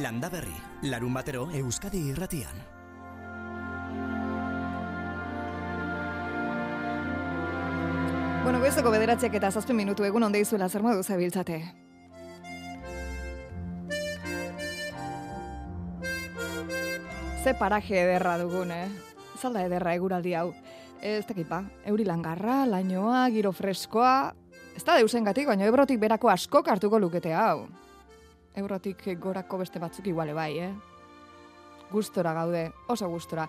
Landa berri, larun batero Euskadi irratian. Bueno, goizeko bederatziak eta zazpen minutu egun onde izuela zer modu zabiltzate. Ze paraje ederra dugun, eh? Zalda ederra eguraldi hau. Ez dakit ba, euri langarra, lainoa, giro freskoa... Ez da deusen gatik, baina ebrotik berako askok hartuko lukete hau. Ebrotik gorako beste batzuk iguale bai, eh? Gustora gaude, oso gustora.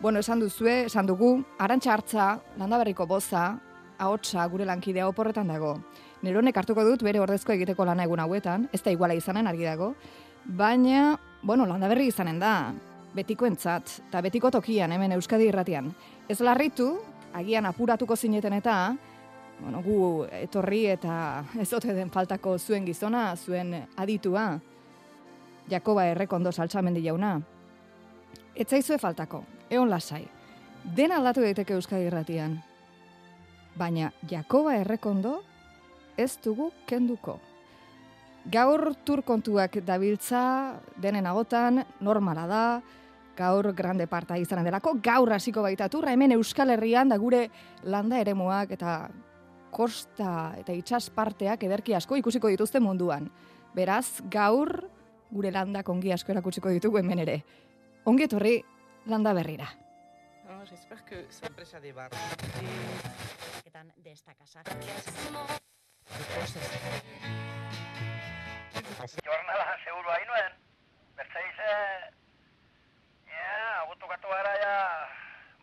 Bueno, esan duzue, esan dugu, arantxa hartza, landaberriko boza, ahotsa gure lankidea oporretan dago. Neronek hartuko dut bere ordezko egiteko lana egun hauetan, ez da iguala izanen argi dago, baina, bueno, landaberri izanen da, betiko entzat, eta betiko tokian, hemen Euskadi irratian. Ez larritu, agian apuratuko zineten eta, bueno, gu etorri eta ez ote den faltako zuen gizona, zuen aditua, Jakoba errekondo saltsamendi jauna. Etzaizue faltako, eon lasai. Den aldatu daiteke Euskadi irratian. Baina Jakoba errekondo ez dugu kenduko. Gaur turkontuak dabiltza denen agotan, normala da, gaur grande parta izanen delako, gaur hasiko baita turra, hemen Euskal Herrian da gure landa eremuak eta kosta eta itsas parteak ederki asko ikusiko dituzte munduan. Beraz, gaur gure landa kongi asko erakutsiko ditugu hemen ere. Ongi etorri landa berrira. Non, j'espère que ça presa de bar. Etan de esta casa. Jornada seguro hain nuen. Beste dize, ja, agutu gatu gara ja,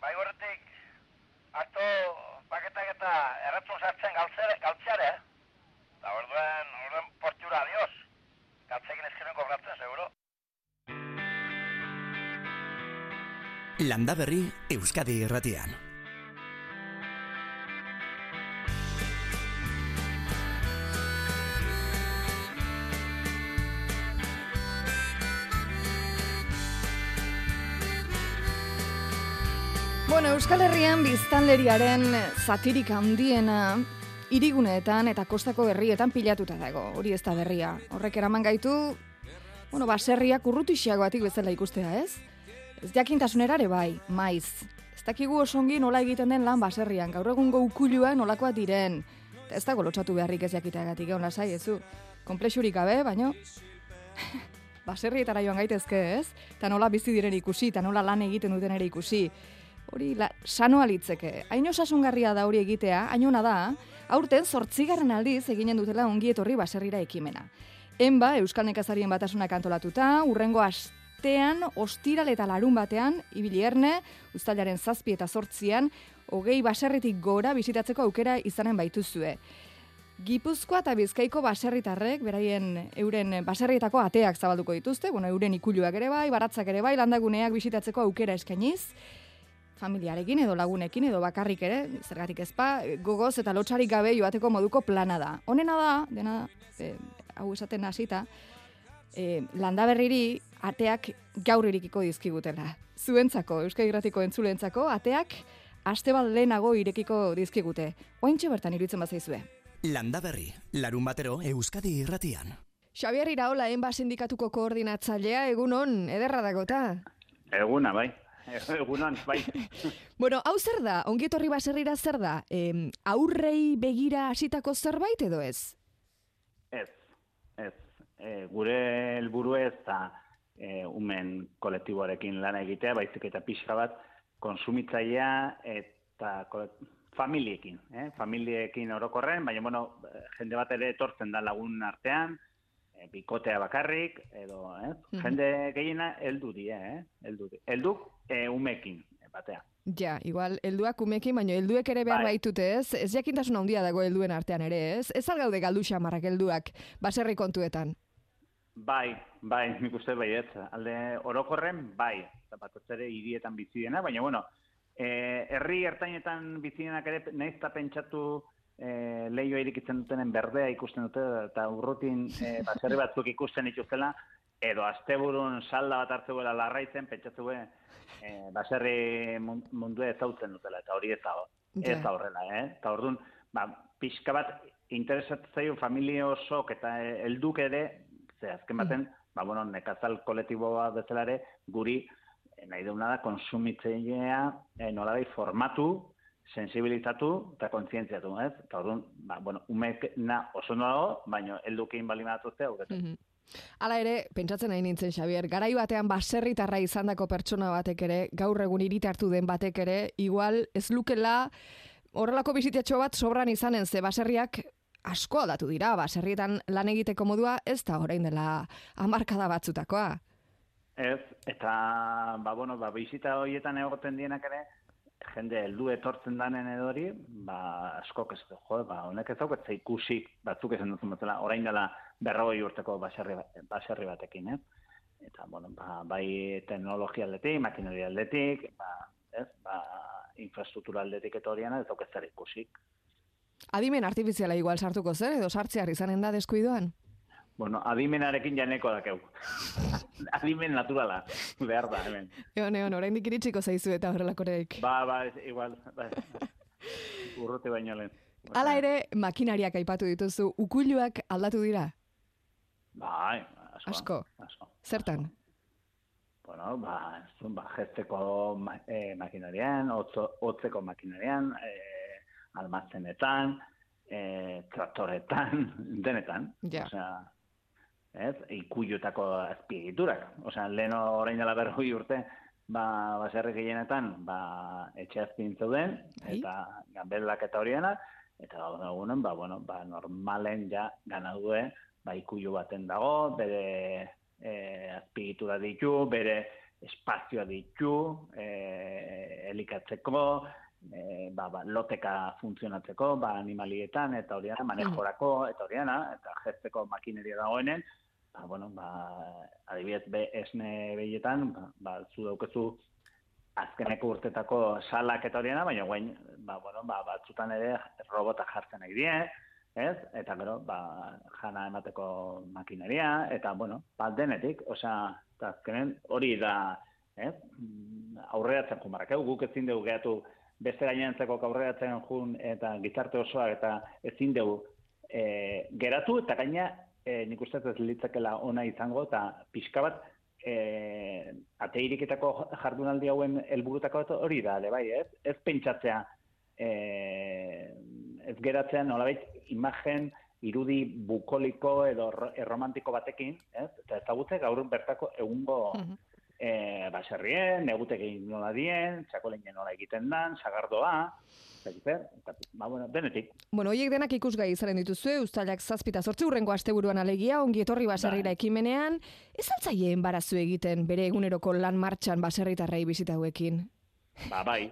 bai horretik, akto paketak eta erratzun sartzen galtzere, galtzeare, eh? Da orduen, orduen portura, adios. Galtzekin ezkeren kobratzen, seguro. Landa berri, Euskadi irratian. Bueno, Euskal Herrian biztanleriaren zatirik handiena iriguneetan eta kostako herrietan pilatuta dago. Hori ez da berria. Horrek eraman gaitu, bueno, baserriak urrutixeagoatik bezala ikustea, ez? Ez jakintasunera ere bai, maiz. Ez dakigu osongi nola egiten den lan baserrian, gaur egungo ukuluak nolakoak diren. Eta ez dago lotxatu beharrik ez jakiteagatik, egon lasai, ezu. Komplexurik gabe, baino... baserrietara joan gaitezke, ez? Eta nola bizi diren ikusi, eta nola lan egiten duten ere ikusi. Hori la, sano alitzeke. Hain osasungarria da hori egitea, hainona da, aurten zortzigarren aldiz eginen dutela ongi etorri baserrira ekimena. Enba, Euskal Nekazarien batasunak antolatuta, urrengo astean, ostiral eta larun batean, ibili erne, ustalaren zazpi eta zortzian, hogei baserritik gora bisitatzeko aukera izanen baituzue. Gipuzkoa eta Bizkaiko baserritarrek, beraien euren baserrietako ateak zabalduko dituzte, bueno, euren ikuluak ere bai, baratzak ere bai, landaguneak bisitatzeko aukera eskainiz, familiarekin edo lagunekin edo bakarrik ere, zergatik ezpa, gogoz eta lotxarik gabe joateko moduko plana da. Honena da, dena, e, hau esaten hasita, e, landaberriri ateak gaur irikiko dizkigutela. Zuentzako, Euskal Irratiko entzulentzako, ateak aste bat lehenago irekiko dizkigute. Ointxe bertan iruditzen bazaizue. Landa berri, larun batero Euskadi irratian. Xabier Iraola, enba sindikatuko koordinatzailea, egun on, ederra dagota. Eguna, bai. Egunon, bai. Bueno, hau zer da? Ongi etorri baserrira zer da? Em, aurrei begira hasitako zerbait edo ez? Ez, ez. E, gure helburu ez da e, umen kolektiboarekin lana egitea, baizik eta pixka bat konsumitzailea eta familiekin, eh? familiekin orokorren, baina bueno, jende bat ere etortzen da lagun artean, e, bikotea bakarrik, edo, eh? Mhm. jende gehiena heldu die, eh? heldu, helduk e, umekin, e, batea. Ja, igual, helduak umekin, baina helduek ere behar Bai. baitute ez? Ez jakintasun handia dago helduen artean ere ez? Ez algaude galdu xamarrak helduak baserri kontuetan. Bai, bai, nik uste baiet. Alde orokorren, bai. Batez ere hirietan bizi dena, baina bueno, eh, herri ertainetan bizi denak ere eta pentsatu eh, leioa irikitzen dutenen berdea ikusten dute eta urrutin eh, baserri batzuk ikusten dituztela edo asteburun salda bat hartzegoela larraitzen pentsatzu eh, baserri mun- mundua ezautzen dutela eta hori ez da ez da horrela, eh? Eta orduan, ba, pixka bat interesatzen zaio familia osok eta helduk ere, ze azken baten ba, bueno, nekazal kolektiboa bezala ere, guri nahi duguna da konsumitzailea eh, nolabait formatu, sensibilizatu eta kontzientziatu, ez? Eta orduan, ba, bueno, umek na oso ondo dago, baina heldukin bali matuzte, hau Mhm. Hala ere, pentsatzen nahi nintzen, Xabier, garai batean baserritarra izandako pertsona batek ere, gaur egun iritartu den batek ere, igual ez lukela horrelako bizitetxo bat sobran izanen ze baserriak asko aldatu dira, baserrietan lan egiteko modua ez da orain dela hamarkada batzutakoa. Ez, eta, ba, bueno, ba, bizita horietan egoten dienak ere, jende heldu etortzen danen edori, ba, askok ez du, jo, ba, honek ez dauket ze ikusi batzuk esan duzun bezala, orain dela berrogei urteko baserri, ba- baserri batekin, ez? Eta, bueno, ba, bai teknologia aldetik, makineria aldetik, ba, ez, ba, infrastruktura aldetik eta horiena, ez dauket zer ikusik. Adimen artifiziala igual sartuko zer, edo sartzear izanen da deskuidoan? Bueno, adimenarekin janeko dakeu. Adimen naturala, behar da, hemen. Egon, egon, oraindik iritsiko zaizu eta horrelakoreik. Ba, ba, igual, ba, urrute baino lehen. Hala ere, makinariak aipatu dituzu, ukuiluak aldatu dira? Bai, asko. Asko. asko. Zertan? Bueno, ba, zun, ba, jesteko ma, eh, makinarian, otzo, otzeko makinarian, eh, almazenetan, eh, traktoretan, denetan. Ja. Osea, ez, ikuiotako azpiegiturak. Osea, lehen orain dela berroi urte, ba, baserri gehienetan, ba, etxe azpin zeuden, Bai. eta ganbelak eta horienak, eta gaur egunen, ba, bueno, ba, normalen ja gana due, ba, ikuio baten dago, bere e, azpiegitura ditu, bere espazioa ditu, e, elikatzeko, e, ba, ba, loteka funtzionatzeko, ba, animalietan, eta horiana, manejorako, eta horiana, eta jesteko makineria dagoenen, ba, bueno, ba, adibidez, be, esne behietan, ba, ba, zu daukezu azkeneko urtetako salak eta horiena, baina guain, ba, bueno, ba, batzutan ere robota jartzen nahi die, ez? Eta gero, ba, jana emateko makineria, eta, bueno, ba, denetik, osea, azkenen hori da, ez? Mm, Aurreatzen jun barrak, guk ezin dugu gehatu beste gainentzeko aurreatzen jun eta gizarte osoa eta ezin dugu e, geratu, eta gaina e, nik uste ez litzakela ona izango, eta pixka bat, e, ate iriketako jardunaldi hauen helburutako hori da, bai, ez? Ez pentsatzea, e, ez geratzea nolabait imagen irudi bukoliko edo ro- erromantiko batekin, ez? Eta ezagutze gaur bertako egungo Mhm. E, baserrien, negutegi nola dien, txakoleinen nola egiten dan, sagardoa, Zagizer, eta, ba, bueno, denetik. Bueno, hoiek denak ikusgai izanen dituzue, ustailak zazpita sortzi urrengo asteburuan alegia, ongi etorri baserrira Bai. ekimenean, ez altzaie embarazu egiten bere eguneroko lan martxan baserritarrei bizita hauekin. Ba, bai.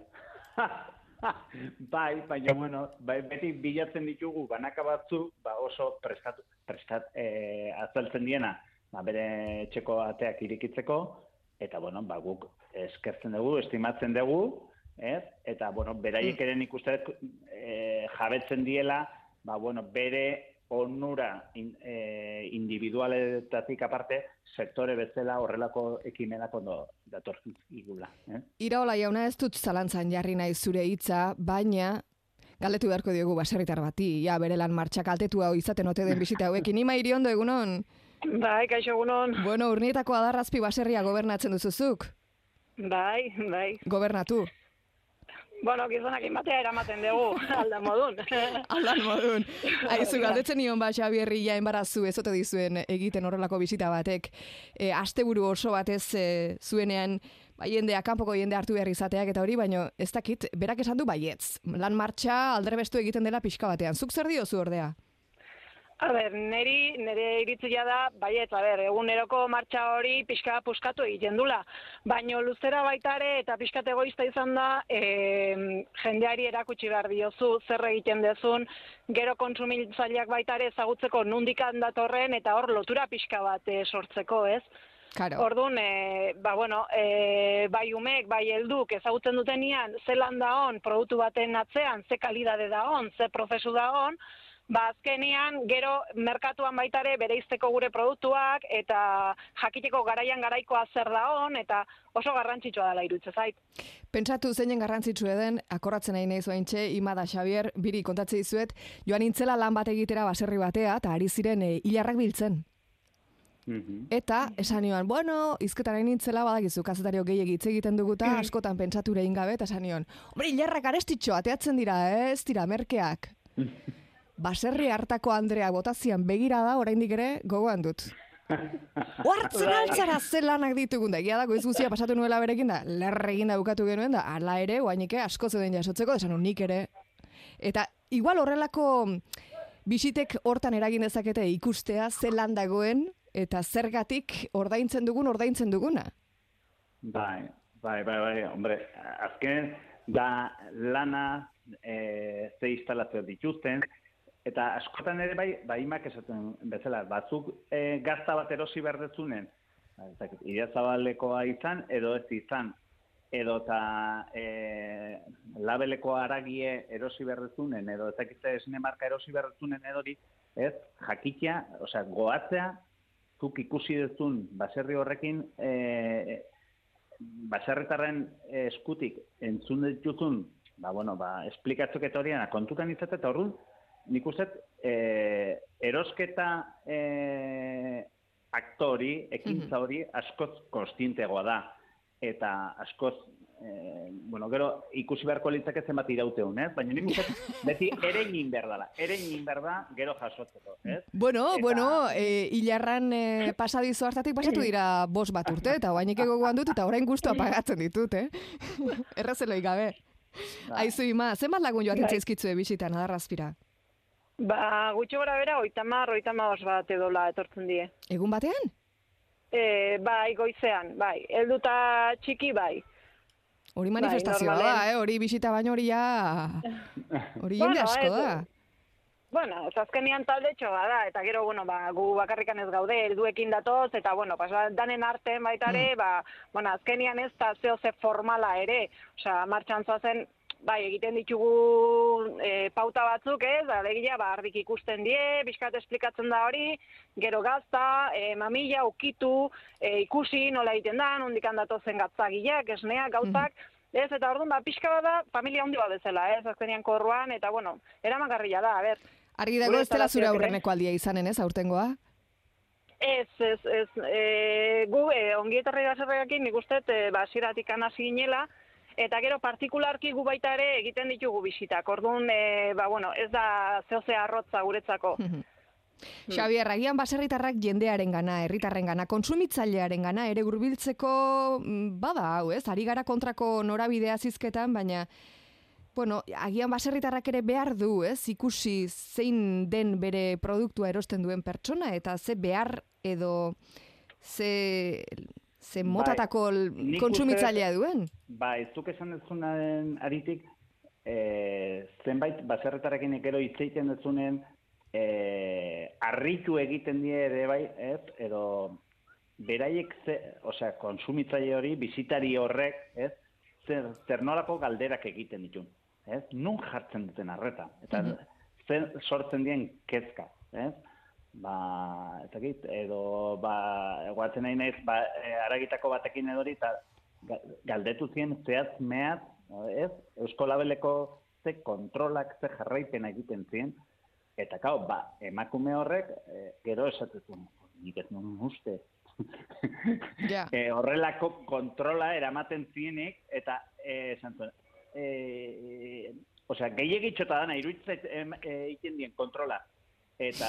bai, baina, bueno, bai, beti bilatzen ditugu banaka batzu, ba, oso prestatu, prestat, eh, azaltzen diena, ba, bere etxeko ateak irikitzeko, eta, bueno, ba, guk eskertzen dugu, estimatzen dugu, ez? Eta, bueno, beraiek ere nik uste dut, eh, jabetzen diela, ba, bueno, bere onura in, eh, individualetatik aparte, sektore bezala horrelako ekimenak ondo datortzen igula. Eh? Iraola jauna ez dut zalantzan jarri nahi zure hitza, baina galdetu beharko diogu baserritar bati, ja bere lan martxa kaltetu hau izaten ote den bisita hauekin. Ima iriondo egunon, Bai, kaixo egunon. bueno, urnietako adarrazpi baserria gobernatzen duzuzuk. Bai, bai. Gobernatu. Bueno, gizonak inbatea eramaten dugu, alda modun. Aldan modun. Aizu, galdetzen nion ba, Xabierri ja enbarazu ez ote dizuen egiten horrelako bisita batek. E, asteburu oso batez e, zuenean, ba, jendea, kanpoko jende hartu behar izateak eta hori, baino ez dakit, berak esan du baietz. Lan martxa aldrebestu egiten dela pixka batean. Zuk zer diozu ordea? A ber, neri, nire iritzia da, baiet, a ber, eguneroko martxa hori pixka puskatu egiten dula. Baino luzera baitare eta pixkat egoista izan da, e, jendeari erakutsi behar diozu, zer egiten dezun, gero kontsumitzaileak baitare ezagutzeko nundikan datorren eta hor lotura pixka bat e, sortzeko, ez? Karo. Orduan, e, ba, bueno, e, bai umek, bai helduk ezagutzen dutenian, zelan da on, produktu baten atzean, ze kalidade da on, ze prozesu da on, ba, azkenean, gero merkatuan baitare bereizteko gure produktuak, eta jakiteko garaian garaikoa zer da on, eta oso garrantzitsua dela irutze zait. Pentsatu zeinen garrantzitsu den, akorratzen nahi nahi zoaintxe, Ima da Xavier, biri kontatze dizuet, joan intzela lan bat egitera baserri batea, eta ari ziren e, hilarrak biltzen. Mhm. Eta esan nion, bueno, izketaren nintzela badakizu kazetario gehiagi hitz egiten dugu eta askotan pentsatu ere gabe eta esan nion, hombre, hilarrak arestitxo, ateatzen dira, ez dira, merkeak. Baserri hartako Andrea botazian begira da oraindik ere gogoan dut. Oartzen altzara ze ditugun da, egia da, goiz guzia pasatu nuela berekin da, lerre egin da bukatu genuen da, ala ere, oainike asko zeuden jasotzeko, desan nik ere. Eta igual horrelako bisitek hortan eragin dezakete ikustea ze lan dagoen eta zergatik ordaintzen dugun ordaintzen duguna. Bai, bai, bai, bai, hombre, azken da lana e, ze instalazio dituzten, eta askotan ere bai, bai imak esaten bezala, batzuk e, gazta bat erosi berdetzunen, idiazabalekoa izan, edo ez izan, edo eta e, labeleko aragie erosi berdetzunen, edo ezakitze esne marka erosi berdetzunen edori, ez, jakitia, osea, goatzea, zuk ikusi duzun baserri horrekin e, baserritarren eskutik entzun dituzun, ba, bueno, ba, esplikatzok eta horiena kontutan izate, eta horrun, nik uste, e, erosketa e, aktori, ekintza hori, askoz konstientegoa da. Eta askoz, e, bueno, gero ikusi beharko litzake zenbat irauteun, ez? Baina nik uste, beti ere egin behar dela. Ere egin behar da, gero jasotzeko, ez? Bueno, Eta- bueno, e, hilarran e, pasadizo hartatik pasatu dira bos bat urte, eta oainik gogoan dut, eta orain guztua pagatzen ditut, eh? Errezeloi gabe. Aizu ima, zenbat lagun joaten Bai. zaizkitzue bisitan, adarrazpira? Ba, gutxi gora bera, oitamar, oitama bat edola etortzen die. Egun batean? E, bai, goizean, bai. Helduta txiki, bai. Hori Bai, manifestazioa da, normalean. eh? Hori bisita baino hori ja... Hori jende Bueno, asko da. Bueno, ez azkenian talde txoga da, eta gero, bueno, ba, gu bakarrikan ez gaude, helduekin datoz, eta, bueno, pas, danen artean baita ere, ba, bueno, azkenian ez da zeo ze formala ere, osea, martxan zoazen, bai, egiten ditugu e, pauta batzuk, ez, alegia, ba, ardik ikusten die, bizkat esplikatzen da hori, gero gazta, e, mamila, ukitu, e, ikusi nola egiten da, nondik handatozen gatzagileak, esneak, gauzak, Ez, eta orduan, ba, pixka bat da, familia handi bat bezala, ez, azkenian korruan, eta, bueno, eramagarria da, a ber, Argi dago ez dela zure aurreneko aldia izanen, ez, aurtengoa? Ez, ez, ez, e, gu, e, ongi etorri baserreakin nik uste, e, ba, ziratik hasi ginela, eta gero partikularki gu baita ere egiten ditugu bisitak. Orduan, e, ba, bueno, ez da zehozea arrotza guretzako. Hmm. Xabier, agian baserritarrak jendearen gana, herritarren gana, konsumitzailearen gana, ere hurbiltzeko mm, bada hau, ez? Ari gara kontrako norabidea zizketan, baina, bueno, agian baserritarrak ere behar du, ez? Ikusi zein den bere produktua erosten duen pertsona, eta ze behar edo ze, ze Bai, motatako nik kontsumitzailea duen. Ba, ez duk esan dezunaren aritik, e, zenbait baserretarekin gero hitz egiten dezunen, e, arritu egiten die ere bai, ez, edo beraiek, ze, osea, konsumitzaile hori, bizitari horrek, ez, zer, zer nolako galderak egiten ditun, ez, nun jartzen duten arreta, eta zer sortzen dien kezka, ez, ba, ez dakit, edo, ba, guatzen nahi naiz, ba, e, aragitako batekin edori, eta ga- galdetu zien zehaz mehat, ez, Eusko Labeleko ze kontrolak, ze jarraipena egiten zien, eta kao, ba, emakume horrek, e, gero esatezu, nik ez nuen uste, Ja. e, horrelako kontrola eramaten zienik, eta e, esan zuen, e, osea, gehiagitxota dana, iruditzait em, e, egiten dien kontrola. Eta,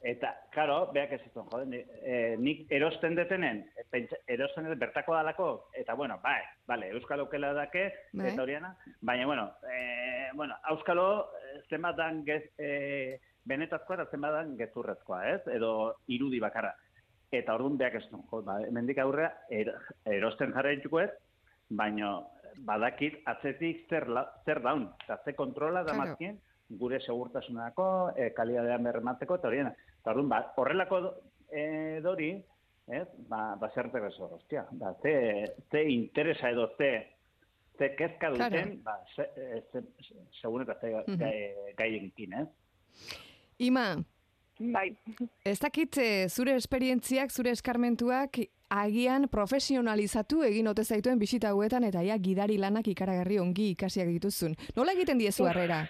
eta, karo, beak ez zuen, jode, ni- e, nik erosten detenen, erosten deten bertako dalako, eta bueno, bai, bale, Euskal Aukela dake, Bai. eta horiana, baina, bueno, e, bueno, Euskalo eh, zenbat dan gez, e, benetazkoa eta zenbat dan gezurrezkoa, ez? Edo irudi bakarra. Eta orduan beak ez duen, jo, ba, hemendik aurrea er, erosten jarraituko ez, baina badakit atzetik zer, la, zer daun, eta ze kontrola da Claro. Gure segurtasunako, e, kalidadean bermatzeko, eta horiena. Eta orduan, ba, horrelako e, dori, ez, ba, ba zertek ez hor, ostia, ba, ze, ze interesa edo ze, ze kezka Claro. duten, ba, ze, e, ze, segun eta ze Mhm. gai, gaiekin, ez? Ima, Bai, Ez dakit eh, zure esperientziak, zure eskarmentuak agian profesionalizatu egin ote zaituen bisita hauetan eta ja gidari lanak ikaragarri ongi ikasiak dituzun. Nola egiten diezu harrera?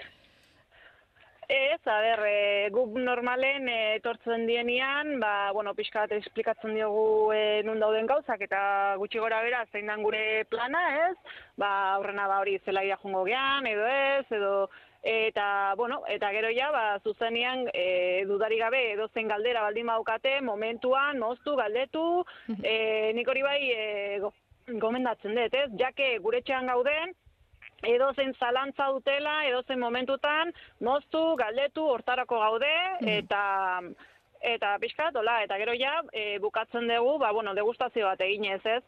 Ez, a ber, e, guk normalen e, etortzen dienian, ba, bueno, pixka bat esplikatzen diogu e, nun dauden gauzak, eta gutxi gora bera zein dan gure plana, ez? Ba, aurrena ba hori zelaia jungo gean, edo ez, edo eta, bueno, eta gero ja, ba, zuzenean, e, dudari gabe, edo zen galdera baldin baukate, momentuan, moztu, galdetu, e, nik hori bai, e, go- gomendatzen dut, ez? Jake gure etxean gauden, edo zen zalantza dutela, edo zen momentutan, moztu, galdetu, hortarako gaude, eta eta pixkat, hola, eta gero ja, e, bukatzen dugu, ba, bueno, degustazio bat eginez, ez?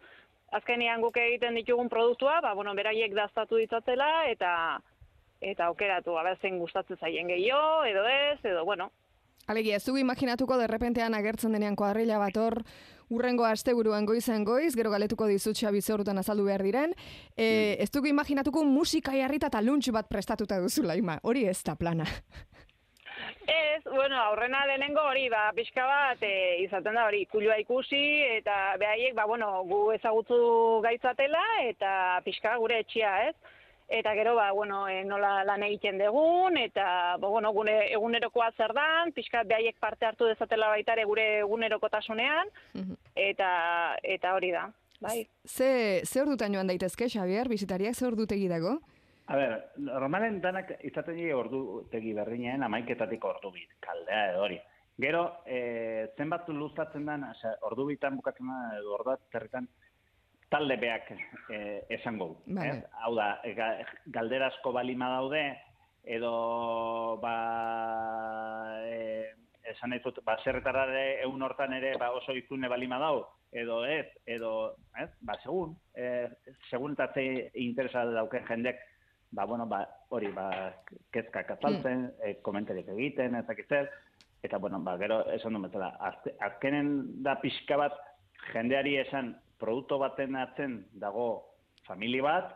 Azkenean guk egiten ditugun produktua, ba, bueno, beraiek daztatu ditzatela, eta eta aukeratu,aba, zein gustatzen zaien gehiago, edo ez, edo, bueno, Alegia, ez dugu imaginatuko derrepentean agertzen denean kuadrilla bat hor, urrengo asteburuan goizen goiz, gero galetuko dizut xabi zehorutan azaldu behar diren. E, ez dugu imaginatuko musika jarrita eta luntx bat prestatuta duzula, ima. Hori ez da plana. Ez, bueno, aurrena lehenengo hori, ba, pixka bat, e, izaten da hori, kulua ikusi, eta behaiek, ba, bueno, gu ezagutzu gaitzatela, eta pixka gure etxia, ez? Eta gero, ba, bueno, e, nola lan egiten degun, eta, ba, bueno, gune, egunerokoa zer dan, pixka behaiek parte hartu dezatela baitare gure egunerokotasunean, Mhm. eta, eta hori da, bai. Ze, ze ordutan joan daitezke, Xavier, bizitariak ze ordutegi dago? A ber, normalen danak izaten dira ordu tegi berdinen amaiketatik ordu bit, kaldea edo hori. Gero, e, zenbat luzatzen den, osea, ordu bitan bukatzen da, edo ordu territan, talde beak e, esango du. Vale. ez? Hau da, ga, galderasko balima daude, edo, ba, e, esan nahi dut, ba, zerretara ere egun hortan ere ba, oso izune balima dau, edo ez, edo, ez, ba, segun, e, segun eta ze interesa dauken jendek, ba, bueno, ba, hori, ba, kezkak azaltzen, e, komentariak egiten, ezakit zer, eta, bueno, ba, gero, esan du azte- azkenen da pixka bat, jendeari esan, produktu baten atzen dago familia bat,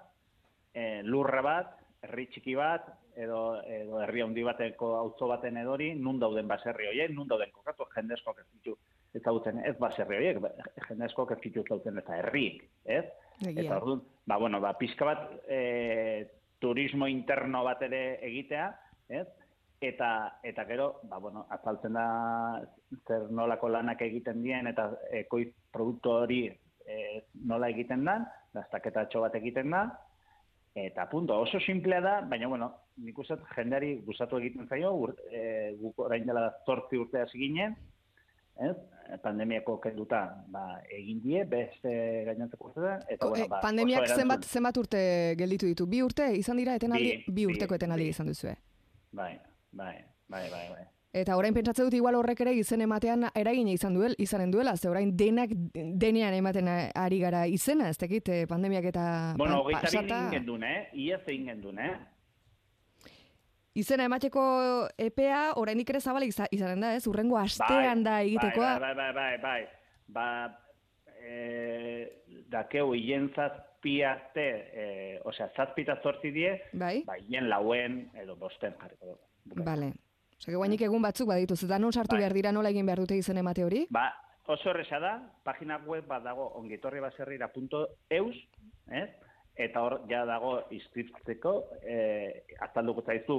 e, lurra bat, herri txiki bat, edo, edo herri handi bateko auzo baten edori, nun dauden baserri horiek, nun dauden kokatu, jendezkoak ez ditu ezagutzen, ez baserri horiek, ba, jendezkoak ez ditu ezagutzen eta herriik, ez? Egia. Eta orduan, ba, bueno, ba, pixka bat e, turismo interno bat ere egitea, ez? Eta, eta gero, ba, bueno, azaltzen da zer nolako lanak egiten dien eta ekoiz produktu hori e, nola egiten dan, daztaketatxo bat egiten da, eta punto, oso simplea da, baina, bueno, nik uste jendeari gustatu egiten zaio, ur, e, guk orain dela zortzi urte hasi ginen, ez? pandemiako kenduta ba, egin die, beste gainontzeko urtean, eta, Ko- bueno, ba, pandemiak zenbat, zenbat urte gelditu ditu? Bi urte izan dira etenaldi? Bi, Bi, urteko etenaldi izan duzue. Bai, bai, bai, bai, bai. Eta orain pentsatzen dut igual horrek ere izen ematean eragina izan duel, izanen duela, ze orain denak denean ematen ari gara izena, ez dakit eh, pandemiak eta Bueno, pa- hogeita bin pasata. gendun, eh? Iaz egin gendun, eh? Izena emateko epea oraindik ere zabala iza, izanen da, ez? Urrengo astean da egitekoa. Bai, bai, bai, bai, bai. Ba, e, dakeu, hien zazpi arte, e, osea, zazpi eta zortzi die, Bai? ba, hien lauen, edo bosten jarriko dugu. Bukaera. Osea, que guainik egun batzuk badituz, eta non sartu Bai. behar dira nola egin behar dute izen emate hori? Ba, oso erresa da, pagina web bat dago ongitorribaserrira.eus, ez? Eta hor ja dago inskriptzeko, eh, azalduko zaizu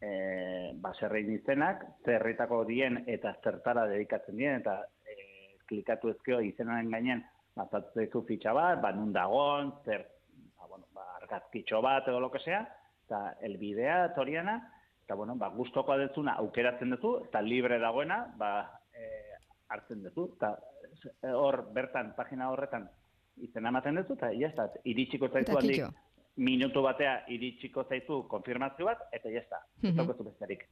eh, baserrein izenak, zerritako dien eta zertara dedikatzen dien, eta eh, klikatu ezkeo izenaren gainen, azaltzen zaizu fitxa bat, ba, nun dagon, zer, ba, bueno, ba, argazkitxo bat edo lo que sea, eta elbidea, toriana, eta bueno, ba, gustoko dezuna aukeratzen duzu, eta libre dagoena, ba, eh, hartzen duzu, eta eh, hor, bertan, pagina horretan, izena ematen duzu, eta ya está, iritsiko zaizu Eta handik, minutu batea iritsiko zaizu konfirmazio bat, eta ya está, ez Mhm. daukazu besterik.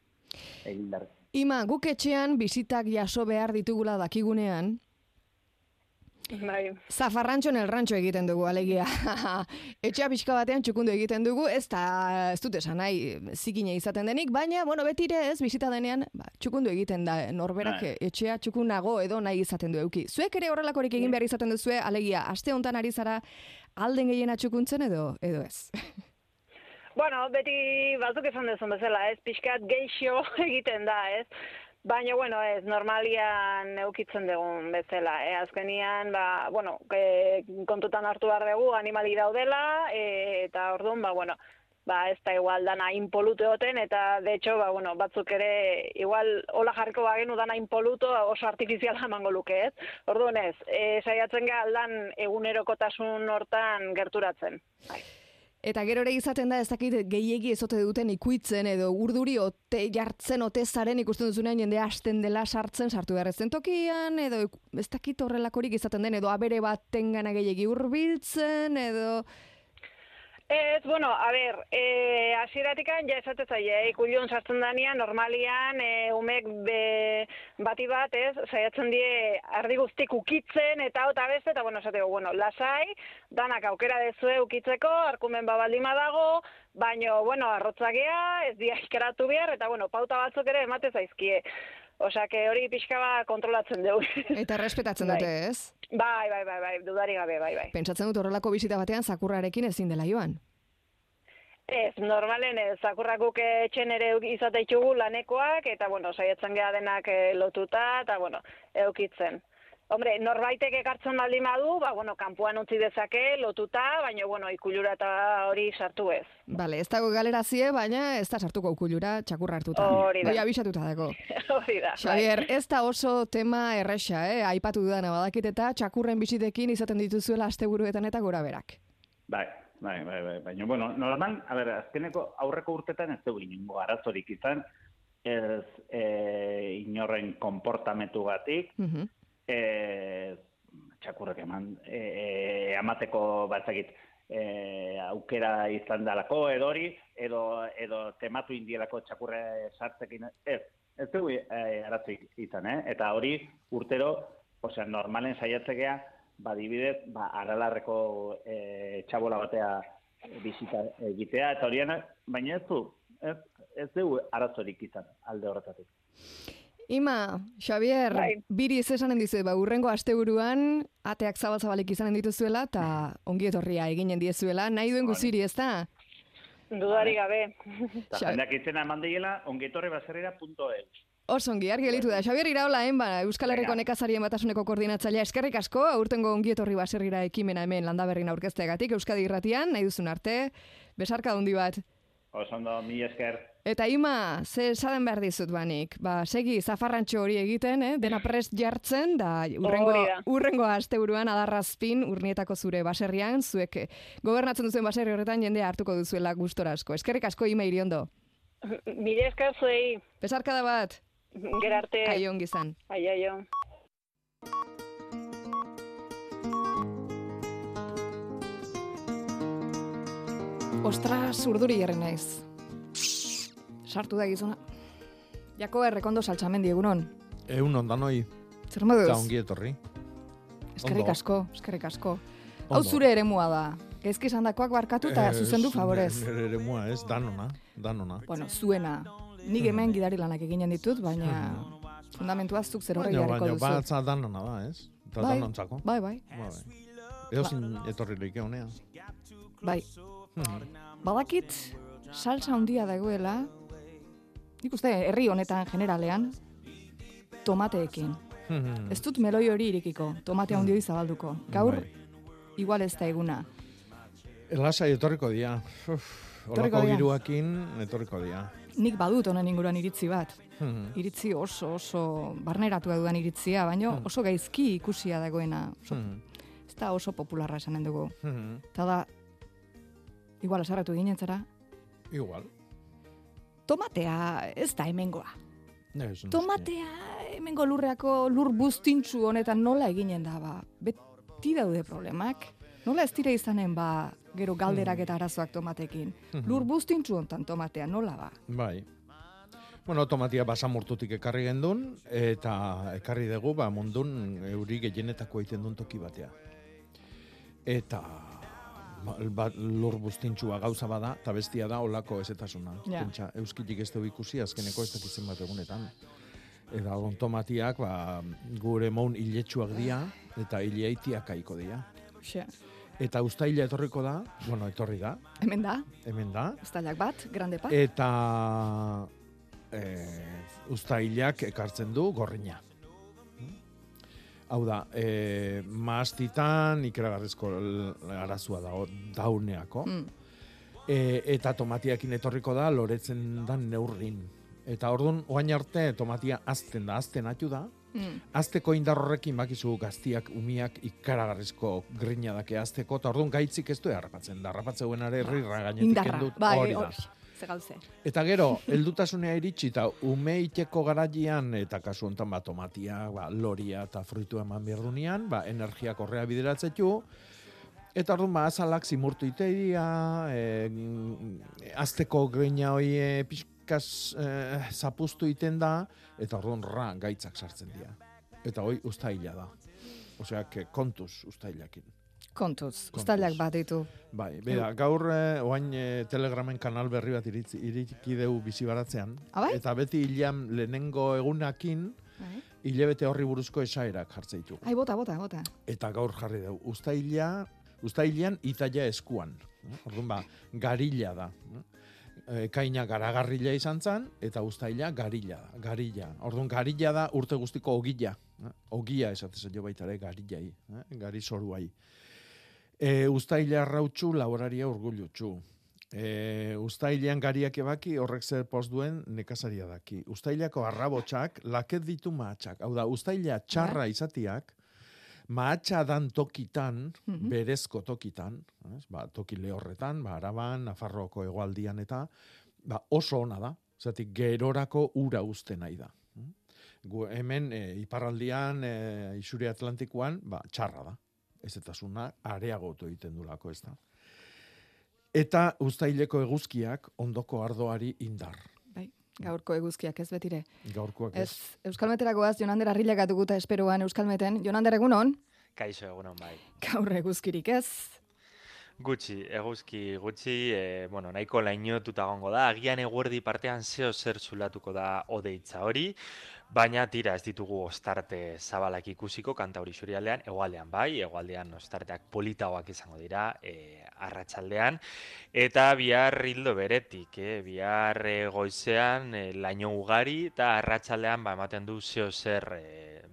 Egin. Ima, guk etxean bizitak jaso behar ditugula dakigunean, Bai. Zafarrantxo el rancho egiten dugu, alegia. Etxea pixka batean txukundu egiten dugu, ez da, ez dut esan nahi, zikine izaten denik, baina, bueno, betire ez, bizita denean, ba, txukundu egiten da, norberak Bai. etxea txukunago edo nahi izaten du euki. Zuek ere horrelakorik egin behar izaten duzue, alegia, aste hontan ari zara alden gehiena txukuntzen edo, edo ez. Bueno, beti batzuk esan duzun bezala, ez, pixkat geixo egiten da, ez. Baina, bueno, ez, normalian eukitzen dugun bezala, eh? azkenian, ba, bueno, e, kontutan hartu behar dugu, animali daudela, e, eta orduan, ba, bueno, ba ez da igual dana inpolute oten, eta de hecho, ba, bueno, batzuk ere, igual hola jarriko bagenu dana inpoluto oso artifiziala emango luke, ez? Orduan ez, e, saiatzen ga aldan egunerokotasun hortan gerturatzen. Bai. Eta gero ere izaten da ez dakit gehiegi ezote duten ikuitzen edo urduri ote jartzen ote zaren ikusten duzunean jende hasten dela sartzen sartu behar ezen tokian edo ez dakit horrelakorik izaten den edo abere baten gana gehiegi hurbiltzen edo Ez, bueno, a ber, e, asieratikan ja esate zaie, ikulun sartzen danian, normalian, e, umek be, bati bat, ez, saiatzen die ardi guztik ukitzen, eta eta beste, eta bueno, esateko, bueno, lasai, danak aukera dezue ukitzeko, arkumen babaldima dago, baino, bueno, arrotzagea, ez dia ikeratu behar, eta bueno, pauta batzuk ere emate zaizkie. Osea, que hori pixka bat kontrolatzen dugu. eta respetatzen Bai. dute, ez? bai, bai, bai, bai, dudari gabe, bai, bai. Pentsatzen dut horrelako bisita batean zakurrarekin ezin dela joan. Ez, normalen ez, zakurrakuk etxen ere izate ditugu lanekoak, eta, bueno, saiatzen geha denak eh, lotuta, eta, bueno, eukitzen. Hombre, norbaitek ekartzen baldin badu, ba, bueno, kanpoan utzi dezake, lotuta, baina, bueno, ikulura eta hori sartu ez. Bale, ez dago galerazie, baina ez da sartuko ukulura txakurra hartuta. Hori da. Hoi abisatuta dago. hori da. bai. Xavier, ez da oso tema erresa, eh? aipatu dudana badakit eta txakurren bisitekin izaten dituzuela asteburuetan eta gora berak. Bai, bai, bai, bai. Baina, bueno, normal, a ber, azkeneko aurreko urtetan ez dugu inongo arazorik izan, ez e, inorren konportamentu gatik, Mhm. E, txakurrek eman, e, e, amateko batzakit, e, aukera izan dalako, edo hori, edo, edo tematu indielako txakurre sartzekin, ez, ez dugu e, arazoik izan, eh? Eta hori urtero, osea, normalen saiatzekea, badibidez, ba, aralarreko e, txabola batea bizita egitea, eta horian, baina ez du, ez, ez dugu arazorik izan alde horretatik. Ima, Xavier, Bai. biri ez esanen dizuet, ba, urrengo asteburuan ateak zabal-zabalik izanen dituzuela, eta ongi etorria eginen diezuela, nahi duen guziri, ez da? Dudari gabe. Eta jendeak izena eman diela, ongetorre baserrera.eus. Osongi, argi gelitu da. Xavier Iraola, hein, ba, Euskal Herriko nekazarien batasuneko koordinatzailea eskerrik asko, aurtengo ongietorri baserrira ekimena hemen landaberrin aurkezteagatik, Euskadi irratian, nahi duzun arte, besarka hundi bat. Osondo, mi esker. Eta ima, ze esaten behar dizut banik, ba, segi zafarrantxo hori egiten, eh? dena prest jartzen, da urrengo, urrengo asteburuan adarrazpin urnietako zure baserrian, zuek eh, gobernatzen duzuen baserri horretan jendea hartuko duzuela gustora asko. Eskerrik asko ima iriondo. Mire esker zuei, Besarkada bat, gerarte, aion gizan. ai, aio. Ostras, urduri jarri naiz. Sartu da gizona. Jako errekondo saltxamendi egunon. Egun ondanoi, Zer moduz? eta ongi etorri. Eskerrik asko, eskerrik asko. Hau zure eremua da. Gezki esandakoak barkatu eta zuzendu favorez. Nire ere mua, ez, danona, danona. Bueno, zuena. Nik hemen gidari lanak eginen ditut, baina fundamentua zuk zer horrek Baina, jarriko baina, duzu. batza danona da, ez? Da Bai. danontzako. Bai, bai, Ba, bai. Edo zin etorri leike honea. bai. Hmm. Badakit, salsa handia dagoela, nik uste herri honetan generalean, tomateekin. Hmm. Ez dut meloi hori irikiko, tomate handi hori zabalduko. Gaur, Bai. igual ez da eguna. Lasai etorriko dia. Uf, Olako giruakin etorriko dia. Nik badut honen inguruan iritzi bat. Hmm. Iritzi oso oso barneratua dudan iritzia, baina Hmm. oso gaizki ikusia dagoena. Oso, Hmm. Ez da oso popularra esanen dugu. Hmm. Eta da, igual asarratu ginen zara, Igual. Tomatea ez da hemengoa. Ez. Tomatea hemengo lurreako lur buztintzu honetan nola eginen da, ba, beti daude problemak. Nola ez dira izanen, ba, gero galderak eta arazoak tomatekin. Mhm. Lur buztintzu hontan tomatea nola ba. Bai. Bueno, tomatia basamurtutik ekarri gendun, eta ekarri dugu, ba, mundun euri gehienetako egiten duen toki batea. Eta bat, lur buztintxua gauza bada, eta bestia da olako ezetasuna. Ja. Pentsa, euskitik ez dugu ikusi, azkeneko ez dakitzen bat egunetan. Eta on tomatiak, ba, gure moun hiletsuak dira, eta hileaitiak aiko dira. Xe, Eta ustaila etorriko da, bueno, etorri da, hemen da, hemen da, estalak bat, grande pat. eta e, ustailak ekartzen du gorrina. Hau da, e, maastitan ikeragarrizko l- arazua dago dauneako. Mm. E, eta tomatiakin etorriko da loretzen dan neurrin. Eta orduan, oain arte tomatia azten da, azten atu da, Mm. Azteko indar horrekin bakizu gaztiak, umiak ikaragarrizko grina dake azteko, eta orduan gaitzik ez du harrapatzen da, harrapatzeuen are herrirra gainetik kendut, bai, hori da. hori. Ze gauze. Eta gero, heldutasunea iritsi eta ume iteko garaian, eta kasu hontan ba, tomatia, ba, loria eta fruitu eman bierdunean, ba, energiak horrea bideratzetu, Eta orduan, ba, azalak zimurtu iteidia, e, azteko greina hoi e, pixkaz e, zapustu iten da, eta orduan ra gaitzak sartzen dira. Eta hoi ustaila da. Osea, kontuz ustailakin. Kontuz, Kontuz. ustailak bat ditu. Bai, bera, gaur eh, oain eh, telegramen kanal berri bat iritzi, iriki deu bizi baratzean. Ah, bai? Eta beti hilan lehenengo egunakin, Bai. hilabete horri buruzko esairak jartze ditu. Ai, bota, bota, bota. Eta gaur jarri dugu, ustaila, ustailean itaia eskuan. Orduan ba, garila da. Eh, Kaina garagarrila izan zen, eta ustaila garila da. Garila. Orduan, garila da urte guztiko ogila. Ogia esatzen jo baita ere garilai. Eh? Gari zoruai. E, ustaila arrautxu, laboraria urgulutxu. E, ustailean gariak ebaki horrek zer post duen nekazaria daki. Ustailako arrabotxak laket ditu mahatxak. Hau da, ustaila txarra izatiak, mahatxa dan tokitan, Mhm. berezko tokitan, ez? Ba, toki lehorretan, ba, araban, Nafarroko hegoaldian eta, ba, oso ona da. Zatik, gerorako ura uste nahi da. Gu, hemen, e, iparraldian, e, isuri atlantikoan, ba, txarra da. Ez eta zuna, areagotu egiten dulako, ez da. Eta ustaileko eguzkiak ondoko ardoari indar. Bai, gaurko eguzkiak ez betire. Gaurkoak Ez, ez. Euskalmeteragoaz, Jonander arrilak atuguta esperoan Euskalmeten. Jonander egunon, Kaixo egunon bai. gaur eguzkirik ez. Gutxi, eguzki gutxi, e, bueno, nahiko lainotuta gongo da, agian eguerdi partean zeo zer zulatuko da odeitza hori, baina tira ez ditugu ostarte zabalak ikusiko kanta hori xurialdean, egualdean bai, egualdean ostarteak politagoak izango dira, e, arratsaldean eta bihar hildo beretik, eh? bihar e, goizean e, laino ugari eta arratsaldean ba, ematen du zeo zer e,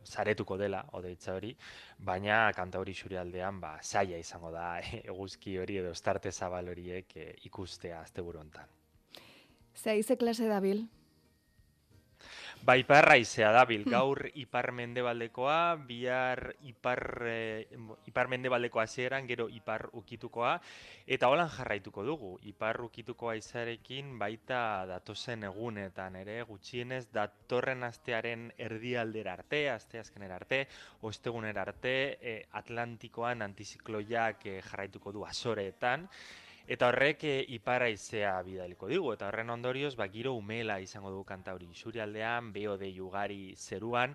zaretuko dela odeitza hori, baina kanta hori xurialdean ba, zaila izango da eguzki hori edo ostarte zabal horiek e, ikustea asteburu hontan. Ze klase dabil, Ba, iparra izea dabil, gaur ipar mendebaldekoa, bihar ipar, eh, mo- ipar mendebaldeko hasieran gero ipar ukitukoa, eta holan jarraituko dugu. Ipar ukitukoa izarekin baita datozen egunetan ere, gutxienez datorren astearen erdialdera arte, aste azkenera arte, ostegunera arte, eh, Atlantikoan antizikloiak eh, jarraituko du azoreetan, Eta horrek e, ipar haizea bidaliko digu, eta horren ondorioz, ba, giro umela izango du kanta hori isurialdean, beho de ugari zeruan,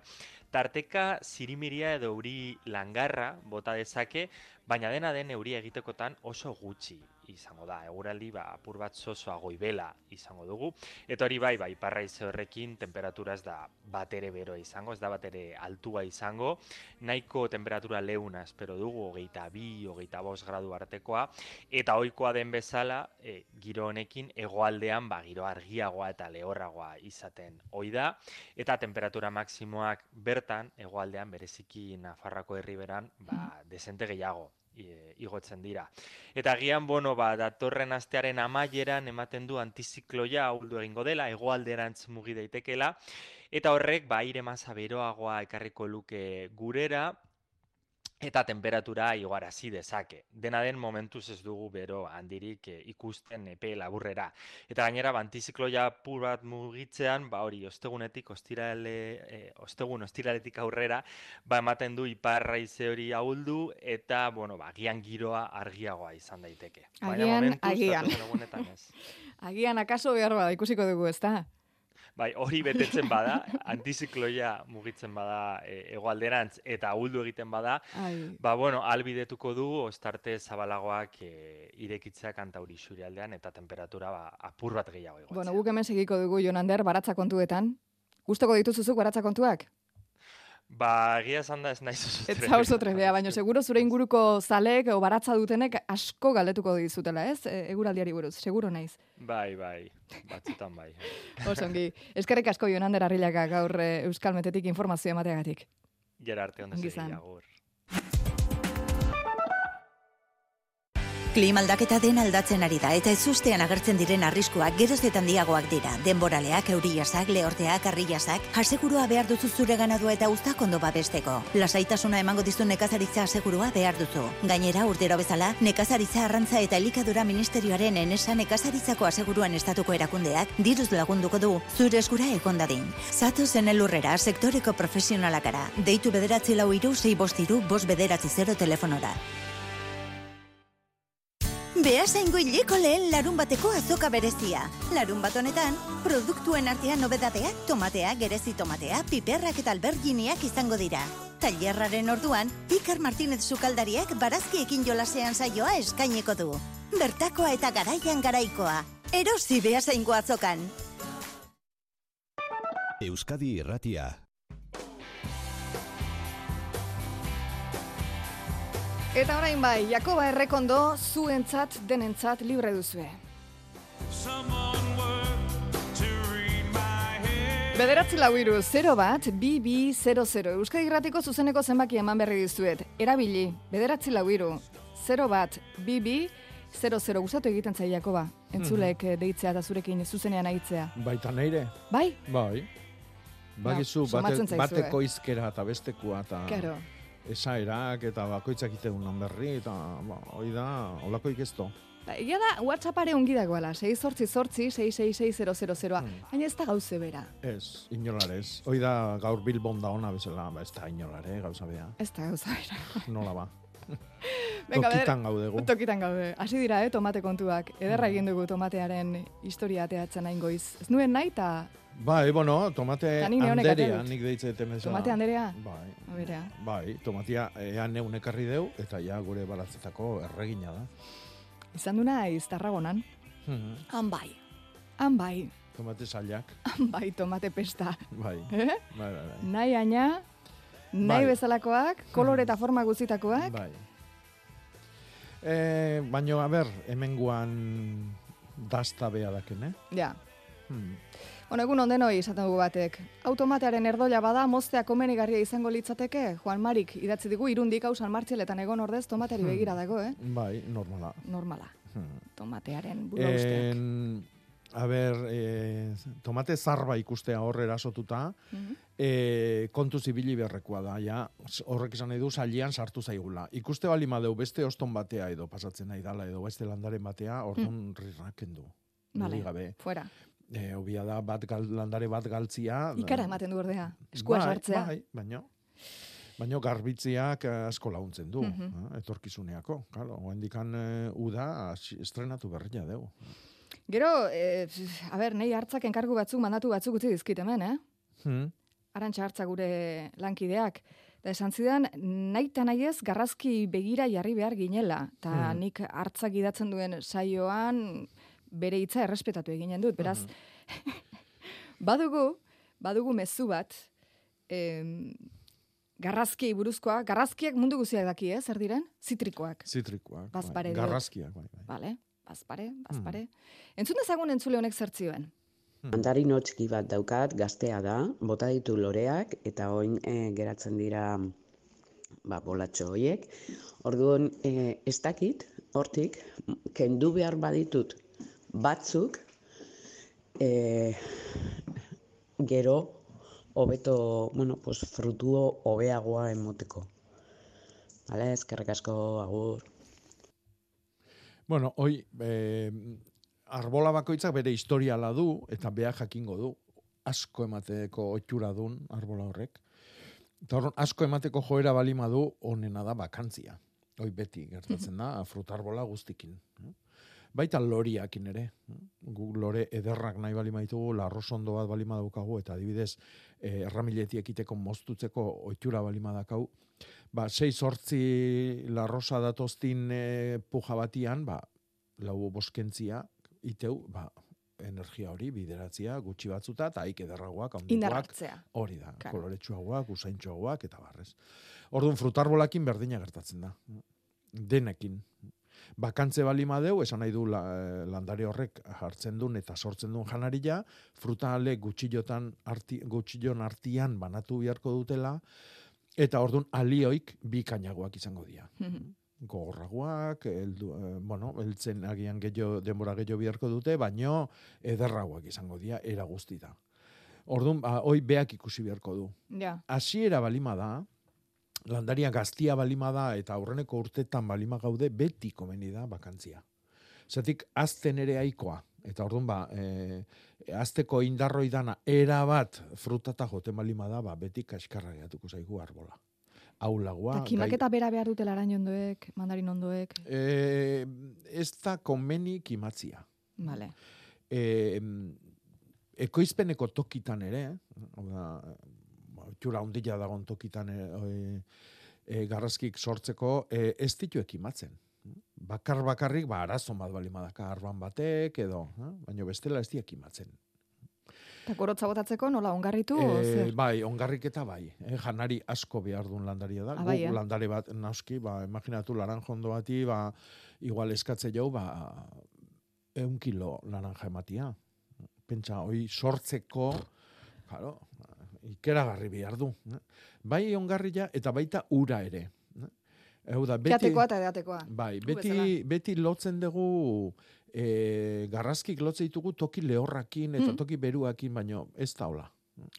tarteka zirimiria edo euri langarra bota dezake, baina dena den euria egitekotan oso gutxi izango da. Eguraldi ba, apur bat zozoa goibela izango dugu. Eta hori bai, bai, iparraize horrekin temperatura ez da bat ere beroa izango, ez da bat ere altua izango. Nahiko temperatura leuna espero dugu, hogeita bi, hogeita bost gradu artekoa. Eta ohikoa den bezala, e, giro honekin hegoaldean ba, giro argiagoa eta lehorragoa izaten ohi da. Eta temperatura maksimoak bertan, hegoaldean, bereziki Nafarrako herriberan, ba, desente gehiago igotzen dira. Eta agian, bueno, ba, datorren astearen amaieran ematen du antizikloia ahuldu egingo dela, hegoalderantz mugi daitekela, eta horrek, ba, aire masa beroagoa ekarriko luke gurera, eta temperatura igoarazi dezake. Dena den momentuz ez dugu bero handirik eh, ikusten epe laburrera. Eta gainera, ba, antizikloia pur bat mugitzean, ba hori, ostegunetik, ostirale, eh, ostegun, ostiraletik aurrera, ba ematen du iparraize hori ahuldu, eta, bueno, ba, agian giroa argiagoa izan daiteke. Agian, agian. datozen egunetan ez. Agian akaso behar bada ikusiko dugu, ez da? Bai, hori betetzen bada, antizikloia mugitzen bada e, hegoalderantz eta ahuldu egiten bada, Ai, ba, bueno, albidetuko dugu ostarte zabalagoak e, irekitzea kanta hori aldean eta temperatura ba, apur bat gehiago igotzea. bueno, guk hemen segiko dugu Jonander baratza kontuetan. Gustoko dituzuzuk baratza kontuak? Ba, egia esan da ez naiz oso Ez za oso trebea, baina seguro zure inguruko zalek o baratza dutenek asko galdetuko dizutela, ez? E, eguraldiari buruz, seguro naiz. Bai, bai, batzutan bai. Osongi, eskerrik asko Jonander Arrilaka gaur e, Euskal Metetik informazio emateagatik. Gera arte ondo izan. agur. Klima aldaketa den aldatzen ari da eta ezustean agertzen diren arriskuak geroz handiagoak dira. Denboraleak, euriasak, lehorteak, arriasak, asegurua behar duzu zure ganadua eta uztak ondo babesteko. Lasaitasuna emango dizu nekazaritza asegurua behar duzu. Gainera, urtero bezala, nekazaritza arrantza eta elikadura ministerioaren enesa nekazaritzako aseguruan estatuko erakundeak diruz lagunduko du zure eskura egon dadin. Zatu zen elurrera sektoreko profesionalakara. Deitu bederatzi lau iru, sei bostiru, bost bederatzi zero telefonora. Beasaingo hileko lehen larun bateko azoka berezia. Larun bat honetan, produktuen artean nobedadeak, tomatea, gerezi tomatea, piperrak eta alberginiak izango dira. Tailerraren orduan, Iker Martínez sukaldariak barazkiekin jolasean saioa eskaineko du. Bertakoa eta garaian garaikoa. Erosi beasaingo azokan. Euskadi Irratia. Eta orain bai, Jakoba Errekondo zuentzat denentzat libre duzue. Bederatzi lau iru, 0 bat, bi, bi, 0, 0. Euskadi Irratiko zuzeneko zenbaki eman berri dizuet. Erabili, bederatzi lau iru, 0 bat, bi, bi, 0, 0. Gustatu egiten zai, Jakoba. Entzulek eh, deitzea eta zurekin zuzenean aitzea. Baita neire. Bai? Bai. Bagizu, Ba, somatzen bate, bateko izkera eta bestekua eta Claro. Esaerak eta bakoitzak iten unan berri eta ba, hoi da, olakoik ez do. Ba, Egia da, WhatsAppare ongi dagoela, 6 sortzi sortzi, 666 Hmm. Baina ez da gauze bera. Ez, inolarez. Hoi da gaur Bilbon da ona bezala, ba, ez da inolare, gauza bea. Ez da gauza bera. Nola ba. Beder- Tokitan gaudegu. Tokitan gaude. Hasi dira, eh, tomate kontuak. Hmm. Ederra egin dugu tomatearen historia ateatzen nahin goiz. Ez nuen nahi, eta Bai, bueno, tomate atera nik deitzaten bezala. tomate anderea? Bai. Berea. Bai, tomatia ea neun ekarri deu, eta ja gure baratzetako erregina da. Izan duna naiz tarragonan. Mhm. Han bai. Han bai. Tomate sailak, Han bai tomate pesta. bai. Eh? Bai, bai, bai. Nahi aina, nahi Bai. bezalakoak, kolore eta forma guztitakoak. Bai. E, baino, a ber, hemenguan dasta bea daken, eh? Ja. Hmm. Bueno, egun ondenoi esaten dugu batek. Automatearen erdoia bada moztea komenigarria izango litzateke, Juan Marik idatzi digu irundik hau San Martxeletan egon ordez tomateari Hmm. begira dago, eh? Bai, normala. Normala. Hmm. Tomatearen buru. En, a ber, e, tomate zarba ikustea hor erasotuta, Mhm. e, kontu zibili beharrekoa da, ja, horrek esan nahi du, salian sartu zaigula. Ikuste bali madeu beste oston batea edo pasatzen nahi dala edo beste landaren batea, orduan mm. rirraken du. Vale, gabe. fuera. E, obia da, bat gal, landare bat galtzia. Ikara ematen du ordea, eskua bai, sartzea. Bai, baino. Baino garbitziak eh, asko laguntzen du, Mhm. eh, etorkizuneako. Claro, oendikan eh, uda estrenatu berria deu. Gero, eh, a ber, nei hartzak enkargu batzuk mandatu batzuk utzi dizkit hemen, eh? Hmm. Arantxa hartza gure lankideak. Da esan zidan, nahi eta nahi ez garrazki begira jarri behar ginela. Ta Hmm. nik hartzak idatzen duen saioan bere hitza errespetatu eginen dut. Beraz, badugu, badugu mezu bat, em, garrazkiei buruzkoa, garrazkiak mundu guztiak daki, eh, zer diren? Zitrikoak. Zitrikoak. Bazpare bai. Garrazkiak, bai. bai. Bale, bazpare, bazpare. Entzun dezagun entzule honek zer zioen. Mandarino txiki bat daukat, gaztea da, bota ditu loreak, eta oin e, geratzen dira ba, bolatxo horiek. Orduan, e, ez dakit, hortik, kendu behar baditut batzuk, e, gero, hobeto, bueno, pues, frutuo hobeagoa emoteko. Bale, eskerrik asko, agur. Bueno, hoi, eh, arbola bakoitzak bere historiala du, eta beha jakingo du. Asko emateko otxura dun arbola horrek. Eta asko emateko joera balima du, onena da bakantzia. Hoi beti gertatzen da, frutarbola guztikin. Baita loriakin ere. Gu lore ederrak nahi balima ditugu, larrosondo bat balima daukagu, eta adibidez, eh, erramileti ekiteko moztutzeko oitxura balima dakau, ba, sei sortzi larrosa datoztin e, puja batian, ba, lau boskentzia, iteu, ba, energia hori bideratzia gutxi batzuta, eta haik ederragoak, handikoak, hartzea. hori da, Claro. koloretsuagoak, usaintxoagoak, eta barrez. Orduan, frutarbolakin berdina gertatzen da. Denekin. Bakantze balima deu, esan nahi du la, eh, landare horrek hartzen duen eta sortzen duen janaria, fruta ale gutxillotan arti, gutxillon artian banatu beharko dutela, eta orduan alioik bi kainagoak izango dira. Mhm. gogorragoak, eldu, eh, bueno, eltzen agian gehiago, denbora gehiago biharko dute, baino ederragoak izango dira, era guztita. Orduan, ba, hoi beak ikusi beharko du. Ja. Hasiera balima da, landaria gaztia balima da, eta aurreneko urtetan balima gaude, beti komeni da bakantzia. Zatik, azten ere aikoa. Eta orduan, ba, e, azteko indarroi dana, era bat frutata joten balima da, ba, beti kaskarra gehiatuko zaigu arbola. Aulagoa. Eta kimaketa bera behar dute larain ondoek, mandarin ondoek. E, ez da komeni kimatzia. Vale. E, ekoizpeneko tokitan ere, hau da, ba, txura ondila dagon tokitan e, e, garrazkik sortzeko, e, ez ditu ekimatzen. Bakar bakarrik, ba, arazon bat bali madaka arban batek, edo, eh? baina bestela ez di ekimatzen. Eta korotza botatzeko nola ongarritu? E, zer? bai, ongarriketa bai. Eh, janari asko behar duen landaria da. Ah, bai, Guk eh? landare bat naski, ba, imaginatu laranjondo bati, ba, igual eskatze jau, ba, eun kilo laranja ematia. Pentsa, hoi sortzeko, claro, ikeragarri behar du. eh. Bai ongarria eta baita ura ere. eh. Hau da, beti... Jatekoa eta edatekoa. Bai, beti, beti lotzen dugu e, garrazkik lotze ditugu toki lehorrakin eta Mm. toki beruakin, baino ez da hola.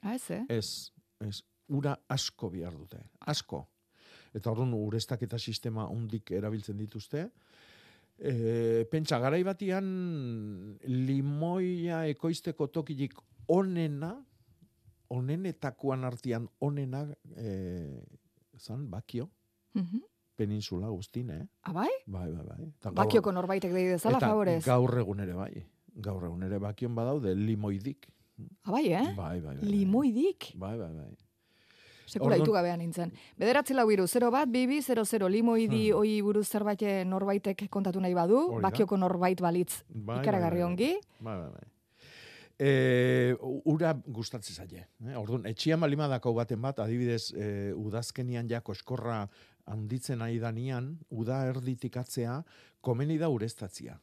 Ah, ez, eh? Ez, ez, ura asko behar dute, asko. Eta orduan urestak eta sistema hundik erabiltzen dituzte. E, pentsa, garai batian limoia ekoizteko tokilik onena, onenetakoan artian onena, e, zan, bakio, Mhm. peninsula guztin, eh? Ah, bai? Bai, bai, bai. Eta gaur- Bakioko norbaitek dei dezala, eta favorez. gaur egun ere bai. Gaur egun ere bakion badaude limoidik. Ah, bai, eh? Bai, bai, bai. Limoidik. Bai, bai, bai. Sekula ditu gabean nintzen. Bederatzi lau iru, 0 bat, bibi, 0-0, limoidi Hmm. hoi buruz zerbait eh, norbaitek kontatu nahi badu, Hori da. bakioko norbait balitz Bai, ikaragarri bai, bai, ongi. Bai, bai, bai. E, ura gustatzen zaie. Eh? Orduan, etxian balima dako baten bat, adibidez, e, udazkenian ja koskorra handitzen ari danian, uda erditik atzea, komeni da urestatzia.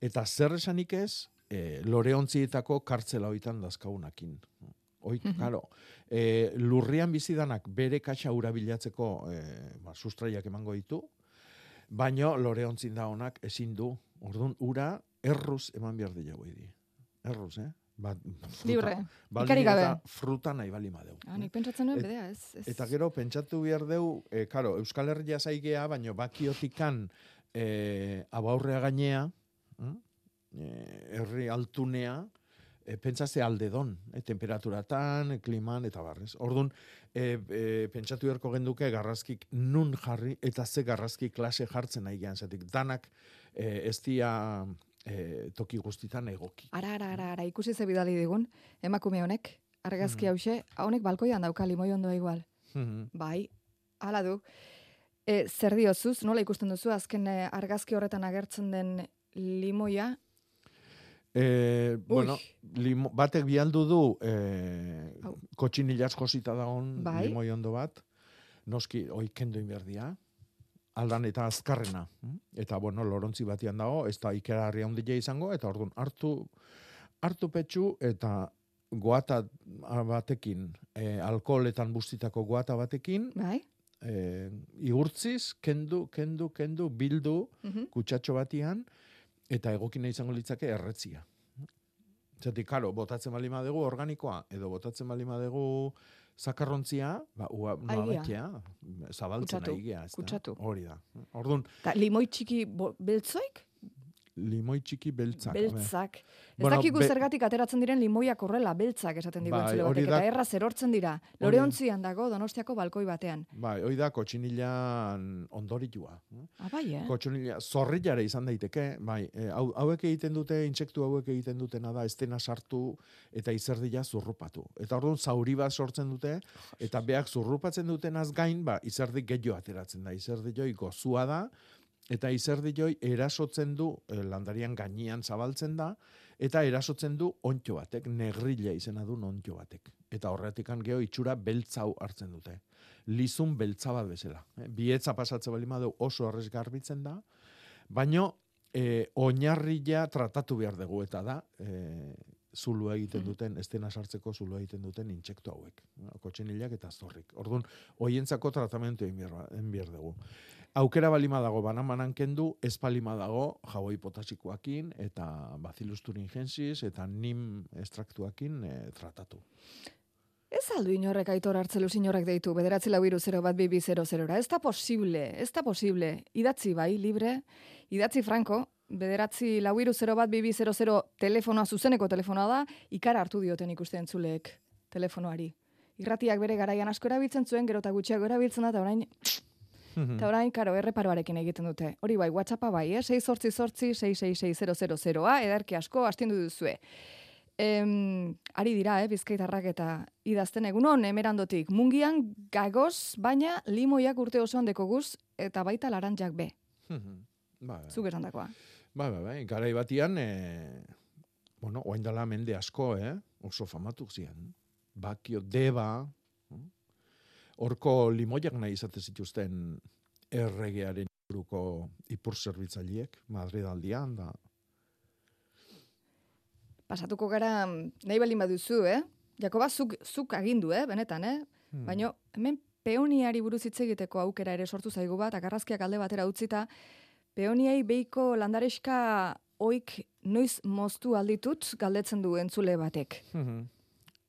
Eta zer esanik ez, e, loreontzietako kartzela hoitan dazkaunakin. Mhm. claro, e, lurrian bizidanak bere kaxa ura bilatzeko e, ba, sustraiak emango ditu, baino loreontzin da honak ezin du. Orduan, ura erruz eman behar dira di. Erruz, eh? Ba, fruta, Libre, ikarik gabe. fruta nahi bali madeu. Ah, nik pentsatzen nuen, bedea, ez. ez. Eta gero, pentsatu behar deu, e, karo, Euskal Herria zaigea, baino bakiotikan e, abaurrea gainea, e, herri altunea, e, pentsatze aldedon, e, temperaturatan, kliman, eta barrez. Orduan, e, e, pentsatu beharko genduke garrazkik nun jarri, eta ze garrazki klase jartzen nahi gehan, zatik danak e, ez dia e, toki guztitan egoki. Ara, ara, ara, ara, ikusi ze bidali digun, emakume honek, argazki Hmm. hause, honek balkoian dauka limoi ondo igual. Mhm. Bai, hala du. E, zer diozuz, nola ikusten duzu, azken eh, argazki horretan agertzen den limoia, E, bueno, limo, batek bialdu du e, kotxinilaz josita dagoen Bai. limoi ondo bat, noski hoi kendu inberdia, aldan eta azkarrena. Eta, bueno, lorontzi batian dago, ez da ikerarria handia izango, eta orduan hartu, hartu petxu eta goata batekin, e, alkoholetan bustitako goata batekin, bai? e, igurtziz, kendu, kendu, kendu, bildu, Mhm. kutsatxo batian, eta egokina izango litzake erretzia. Zatik, karo, botatzen bali madegu organikoa, edo botatzen bali madegu zakarrontzia, ba, ua, Aigia. noabetia, zabaltzen Kutsatu? Hori da. Orduan, Ta limoi txiki beltzoik? Limoi txiki beltzak. Beltzak. Ez Bueno, dakigu be- zergatik ateratzen diren limoiak horrela, beltzak esaten digu Bai, hori batek. da- Eta erraz erortzen dira. Loreontzian dago, donostiako balkoi batean. Bai, hoi da kotxinilan ondoritua. Ah, bai, eh? Kotxonila, zorrilare izan daiteke, bai, e, hau, hauek egiten dute, intsektu hauek egiten dutena da, estena sartu eta izerdia zurrupatu. Eta orduan zauri bat sortzen dute, eta beak zurrupatzen dutenaz gain, ba, izerdi gehiago ateratzen da, izerdi joi gozua da, eta izerdi joi erasotzen du, e, landarian gainean zabaltzen da, eta erasotzen du ontxo batek, negrilla izena du ontxo batek. Eta horretikan geho itxura beltzau hartzen dute. Lizun beltza bat bezala. Eh? Bietza pasatze bali du oso horrez garbitzen da, baino e, oinarria tratatu behar dugu eta da e, zulua egiten duten, estena sartzeko zulua egiten duten intsektu hauek. Kotxinilak eta zorrik. Orduan, hoientzako tratamentu egin behar, egin behar dugu. Aukera balima dago banamanan kendu, ez balima dago jaboi potasikoakin eta bacillus thuringiensis eta nim estraktuakin e, tratatu. Ez aldu inorrek aitor hartzelu inorrek deitu, bederatzi lau iru 0 bat bibi 00 Ez da posible, ez da posible. Idatzi bai, libre, idatzi franco, bederatzi lau iru 0 bat bibi 00 telefonoa, zuzeneko telefonoa da, ikara hartu dioten ikusten zuleek telefonoari. Irratiak bere garaian asko erabiltzen zuen, gero eta gutxiago erabiltzen da, eta orain, eta orain, karo, erreparoarekin egiten dute. Hori bai, WhatsAppa bai, eh? 6 sortzi sortzi, 666 edarki asko, astindu duzue. Em, ari dira, eh, bizkaitarrak eta idazten egunon, emerandotik. Mungian gagoz, baina limoiak urte osoan dekoguz, eta baita larantzak be. Ba, Zuk esan dakoa. Ba, ba, ba, garai batian, e, bueno, oain dela mende asko, eh? oso famatu zian. Bakio, deba? Horko limoiak nahi izate zituzten erregearen buruko ipur zerbitzaileek, Madrid aldian, da. Pasatuko gara, nahi balin baduzu, eh? Jakoba, zuk, zuk agindu, eh? Benetan, eh? Hmm. Baina, hemen peoniari buruz hitz egiteko aukera ere sortu zaigu bat, akarrazkiak alde batera utzita, peoniai beiko landareska oik noiz moztu alditut galdetzen du entzule batek. Mhm.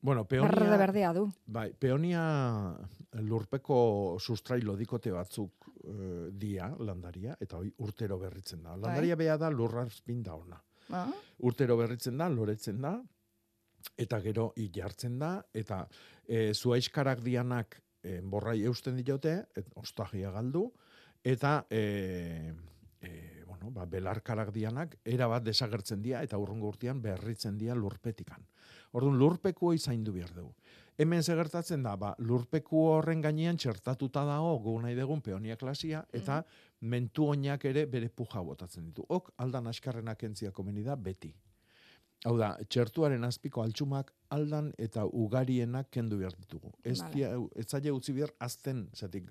Bueno, peonia... Berde berdea du. Bai, peonia lurpeko sustrai lodikote batzuk eh, dia, landaria, eta hoi urtero berritzen da. Landaria bea da lurrazpin da ona. Ah? Urtero berritzen da, loretzen da, eta gero jartzen da, eta e, zuaiskarak dianak e, borrai eusten diote, et, ostagia galdu, eta e, e, bueno, ba, belarkarak dianak, erabat desagertzen dira, eta urrungo urtean berritzen dira lurpetikan. Orduan, lurpeku zaindu behar dugu. Hemen zegertatzen da, ba, lurpeku horren gainean txertatuta dago, gu nahi dugun peonia klasia, eta mentu oinak ere bere puja botatzen ditu. Ok, aldan askarrenak entzia komeni da, beti. Hau da, txertuaren azpiko altxumak aldan eta ugarienak kendu behar ditugu. Ez, Vale. dia, ez zaila utzi behar azten, zatik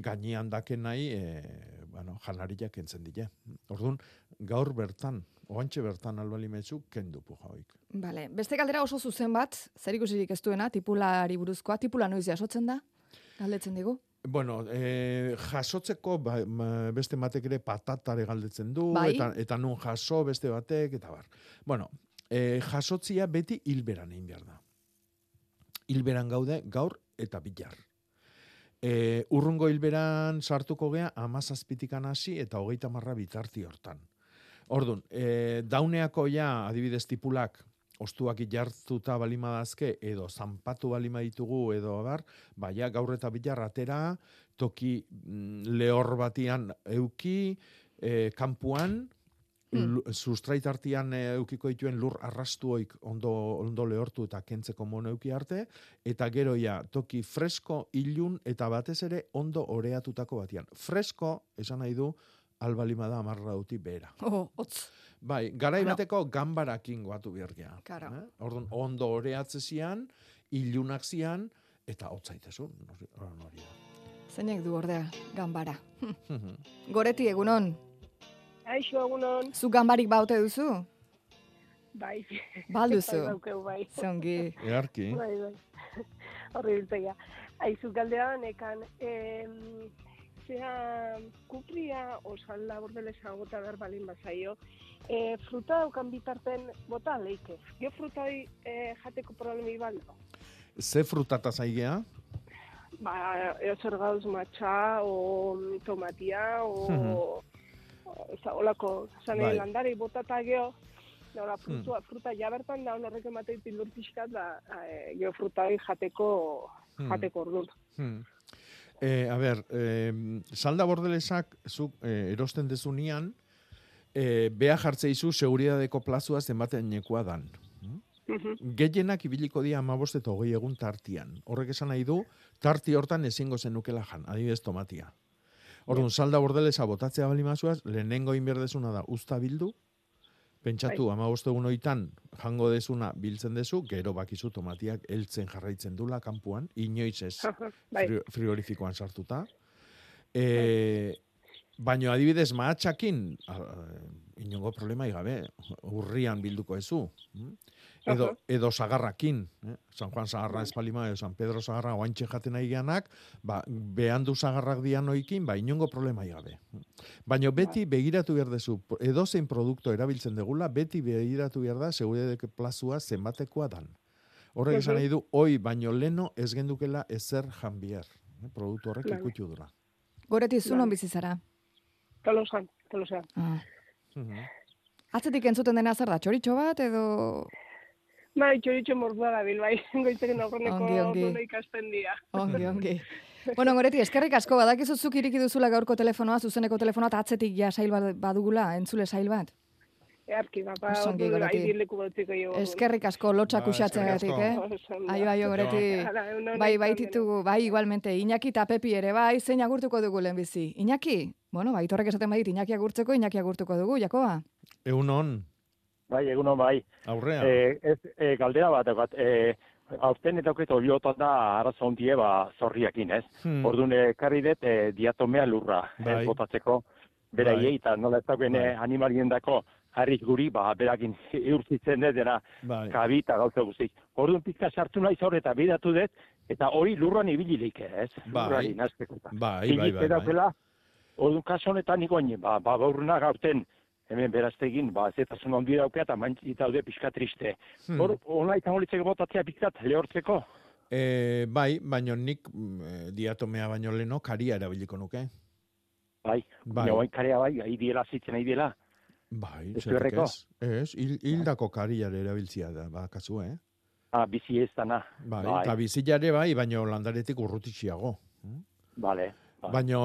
gainean daken nahi, e, bueno, janariak kentzen dira. Orduan, gaur bertan, oantxe bertan albalimetzu, kendu puja hoik. Bale, beste galdera oso zuzen bat, zer ikusirik ez duena, tipulari buruzkoa, tipula noiz jasotzen da? Galdetzen digu. Bueno, e, jasotzeko ba, ma- beste batek ere patatare galdetzen du, Bai. eta, eta nun jaso beste batek, eta bar. Bueno, e, jasotzia beti hilberan egin behar da. Hilberan gaude gaur eta bilar. E, urrungo hilberan sartuko gea amazazpitikan hasi eta hogeita marra bitarti hortan. Ordun, e, dauneako ja, adibidez tipulak, ostuak jartuta balima dazke, edo zanpatu balima ditugu, edo abar, baina gaur eta bilar atera, toki mm, lehor batian euki, e, kanpuan, Hmm. sustrait artian e, eukiko dituen lur arrastuoik ondo, ondo lehortu eta kentzeko mono euki arte, eta gero ja, toki fresko, ilun, eta batez ere ondo oreatutako batian. Fresko, esan nahi du, albalima da amarra duti bera. Oh, otz. Bai, garai bateko gambarakin goatu biergea. Claro. Eh? Orduan, ondo oreatze ilunak zian, eta hotzaitezun. Hori da. Zeinek du ordea, gambara. Mhm. Goreti egunon, Aixo, egunon. zu gambarik baute duzu? Bai. Balduzu. Bai, daukeu, bai. Zongi. Earki. Bai, bai. Horri biltegia. Aizu galdea, nekan, em, zea, kupria, osan labordelesa gota berbalin bazaio, e, fruta daukan bitarten bota leike. Gio fruta hori e, jateko problemi baldo. Ze frutata zaigea? Ba, eo zer gauz matxa, o tomatia, o... Mhm. Ez da, olako, zan Bai. landari botata geho, da, hola, frutua, fruta ja bertan da, horrek ematei pildur pixkat, da, e, geho fruta hori jateko, Hmm. jateko orduan. Hmm. E, a ber, e, salda bordelesak zuk e, erosten dezunean, e, bea jartze izu seguridadeko plazua zenbaten nekua dan. Gehienak ibiliko dira amabost eta hogei egun tartian. Horrek esan nahi du, tarti hortan ezingo zenukela jan, adibidez tomatia. Orduan, salda bordelesa botatzea bali mazuaz, lehenengo inberdezuna da usta bildu, pentsatu Bai. amabost egun hoitan jango dezuna biltzen dezu, gero bakizu tomatiak heltzen jarraitzen dula kanpuan, inoiz ez Bai. fri- frigorifikoan sartuta. E, Baina adibidez mahatxakin, inongo problema gabe, urrian bilduko ezu. mm? Edo, edo sagarrakin, eh? San Juan sagarra espalima, edo San Pedro sagarra oantxe jaten nahi geanak, ba, behandu sagarrak dian oikin, ba, inongo problema gabe. Baina beti begiratu behar dezu, edozein produkto erabiltzen degula, beti begiratu behar da, seguridadeke plazua zenbatekoa dan. Horrek esan Mhm. nahi du, oi, baino leno ez gendukela ezer janbier. Eh? Produktu horrek ikutu dura. Goreti zu non Bai. bizi zara? Tolosan, tolosan. Ah. Mhm. Atzetik entzuten dena zer da, txoritxo bat edo... Bai, txoritxo mordua da bil, bai. Goizeken aurreneko Ongi, ongi. nola ikasten dira. Ongi, ongi. bueno, Goreti, eskerrik asko, badakizu zuk iriki duzula gaurko telefonoa, zuzeneko telefonoa, eta atzetik ja sail bat badugula, entzule sail bat. Earki, bapa, Oso ongi, ordu Goreti. gai leku batziko jo. Eskerrik asko lotxak Ba, usatzeagatik, eskerrik eh? Aio, aio, Goreti. Egun Bai, bai titugu, bai, igualmente, Iñaki eta Pepi ere, bai, zein agurtuko dugu lehenbizi. Iñaki? Bueno, bai, torrek esaten badit, Iñaki agurtzeko, Iñaki agurtuko dugu, Jakoba? Egun on, Bai, egunon bai. aurrea. Eh, ez, eh, galdera bat, egat, eh, aurten eta okret oliotan da arazo ondie, ba, zorriakin, ez? Hmm. Orduan, eh, karri dut, eh, diatomea lurra, Bai. ez, botatzeko, beraiei, eta nola ez dagoen Bai. eh, animalien dako, harriz guri, ba, berakin eurzitzen dut, dena, Bai. kabi eta gauza guztik. Orduan, pizka sartu nahi zor eta bidatu dut, eta hori lurran ibilik, ez? Bai. Lurrari nazteko. eta. Bai, bai, bai, bai. Orduan, kaso honetan niko hain, ba, ba, gaurna gaurten, hemen beraztegin, ba, zetasun handi daukea, eta mantzi daude pixka triste. Hmm. Hor, ona izango litzeko botatzea pizkat lehortzeko. E, bai, baino nik eh, diatomea baino leno karia erabiliko nuke. Bai, Bai. bai. Oain karea bai, ahi diela zitzen, ahi diela. Bai, duerreko? ez? Ez, hil, hildako kariare erabiltzia da, ba, kasu, eh? Ah, bizi ez dana. Bai, Bai. eta bizilare bai, baino landaretik urrutitxiago. Vale. Bai. Baino,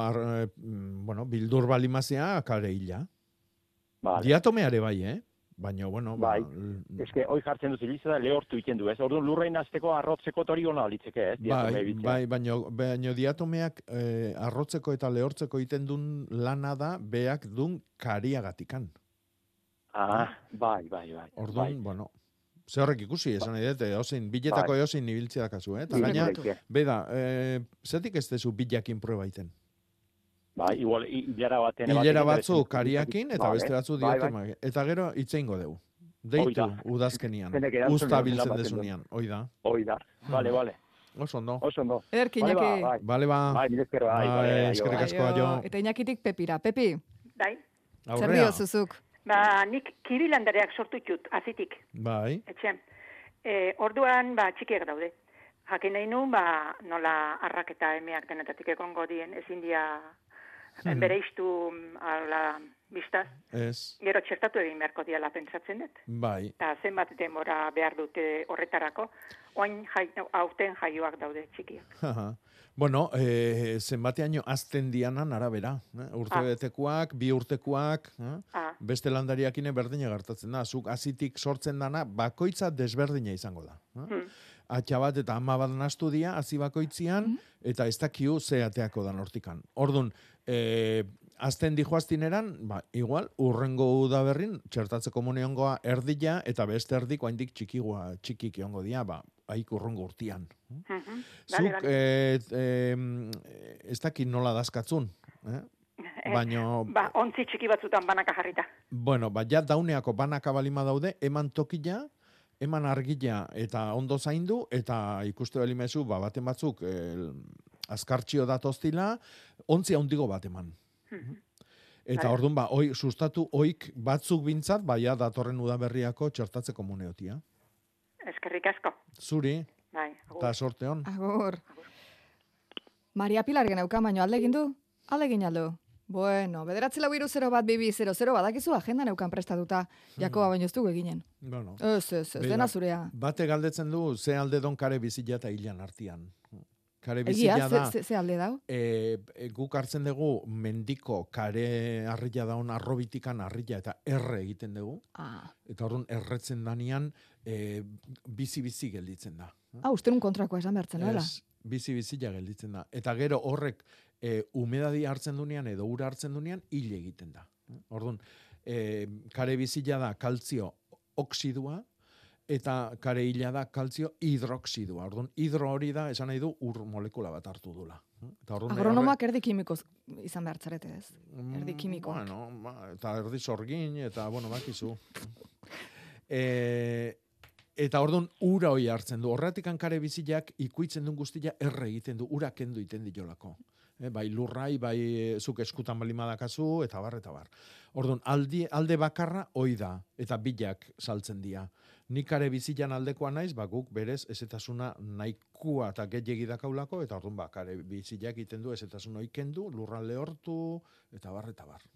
ar, eh, mm, bueno, bildur balimazia, kare hila. Vale. Diatomeare bai, eh? Baino, bueno, Bai. ba, Eske, hoi jartzen dut ziliza da lehortu iten du, ez? Orduan lurrain azteko arrotzeko tori ona litzeke, ez? Diatome Bai, bai, baino, baino diatomeak eh, arrotzeko eta lehortzeko egiten duen lana da beak dun kariagatikan. Ah, bai, bai, bai. Orduan, bai. bueno, ze horrek ikusi, esan nahi dut, eozein, biletako Bai. eozein ibiltzea kasu, eh? Eta Ibil gaina, beda, eh, zetik ez dezu bilakin proba iten? Bai, igual, hi- hilera baten. Hilera batzu kariakin eta Vale. beste batzu Bai, bai. diatomeak. Eta gero itzeingo dugu. Deitu, udazkenian. Usta biltzen baten dezunean, hoi da. Hoi da. Vale, vale. Oso ondo. Oso ondo. Ederki, Vale, ba, Iñaki. bai. Bale ba. Bai, mire esker, bai, eskerrik asko, aio. Eta Iñakitik Pepira. Pepi, Bai, Aurrea. diozuzuk? ba, nik kirilandareak sortu ditut, azitik, Bai. etxean. E, orduan, ba, txikiak daude. Jakin nahi nuen, ba, nola arrak eta emeak denetatik egongo dien, ezin dia Mhm. bere iztu ala biztaz. Ez. Gero txertatu egin beharko diala pentsatzen dut. Bai. Eta zenbat denbora behar dute horretarako. Oain jai, aurten jaioak daude txikiak. Haha. Bueno, eh, zenbateaino azten dianan arabera. Eh? Urte Ah. betekoak, bi urtekoak, eh? Ah. beste landariakine berdina gertatzen da. Zuk azitik sortzen dana, bakoitza desberdina izango da. Eh? Hmm. Atxa bat eta ama bat nastu dia, hazi bakoitzian, eta ez dakiu ze ateako dan hortikan. Ordun, eh, azten di joaztineran, ba, igual, urrengo udaberrin, txertatzeko moniongoa erdila, eta beste erdik oaindik txikigua, txikik egongo dia, ba, haik urrengo urtian. Mhm. Vale, Zuk, vale. eh, eh, ez dakit nola dazkatzun, eh? Eh, baino- Ba, ontzi txiki batzutan banaka jarrita. Bueno, ba, ja dauneako banaka balima daude, eman tokila, eman argila eta ondo zaindu, eta ikuste balimezu, ba, baten batzuk, el, azkartxio datoztila, ontzi handigo bat eman. Eta Bai. orduan, ba, oi, sustatu oik batzuk bintzat, ba, ja datorren udaberriako txertatzeko muneotia. Eskerrik asko. Zuri, Bai, agur. eta sorte hon. Agur. Maria Pilar geneuka, baino alde egin du? Alde egin aldo. Bueno, bederatzi lau iru zero bat bibi zero zero badakizu agenda neukan prestatuta. Jakoba baino ez dugu eginen. Bueno. Ez, ez, ez, dena zurea. Bate galdetzen du, ze alde don kare bizila eta hilan artian. Kare Egia, bizila ze, da, ze, ze alde dau? e, e, guk hartzen dugu mendiko kare harrila daun arrobitikan harrila eta erre egiten dugu. Ah, Eta orduan erretzen danian e, bizi-bizi gelditzen da. ah uste kontrakoa esan behartzen, nola? Ez, bizi-bizila gelditzen da. Eta gero horrek e, umedadi hartzen dunean edo ura hartzen dunean hil egiten da. Orduan, e, kare bizila da kaltzio oksidua, eta kare hila da kaltzio hidroxidua. Orduan, hidro hori da, esan nahi du, ur molekula bat hartu dula. Eta orduan Agronomoak erdi kimiko izan behar zarete ez. Mm, Erdi kimikoak. Bueno, ba, eta erdi sorgin, eta, bueno, bakizu. e, eta orduan ura hoi hartzen du. Horretik hankare biziak ikuitzen duen guztia erre egiten du, ura kendu iten diolako. E, bai lurrai, bai e, zuk eskutan bali madakazu, eta bar, eta bar. Orduan, aldi, alde bakarra hoi da, eta bilak saltzen dira. Nik are bizilan aldekoa naiz, ba, guk berez ezetasuna nahikua eta gehiagi dakaulako, eta orduan ba, kare bizilak egiten du ezetasuna oikendu, lurralde hortu, eta bar, eta bar.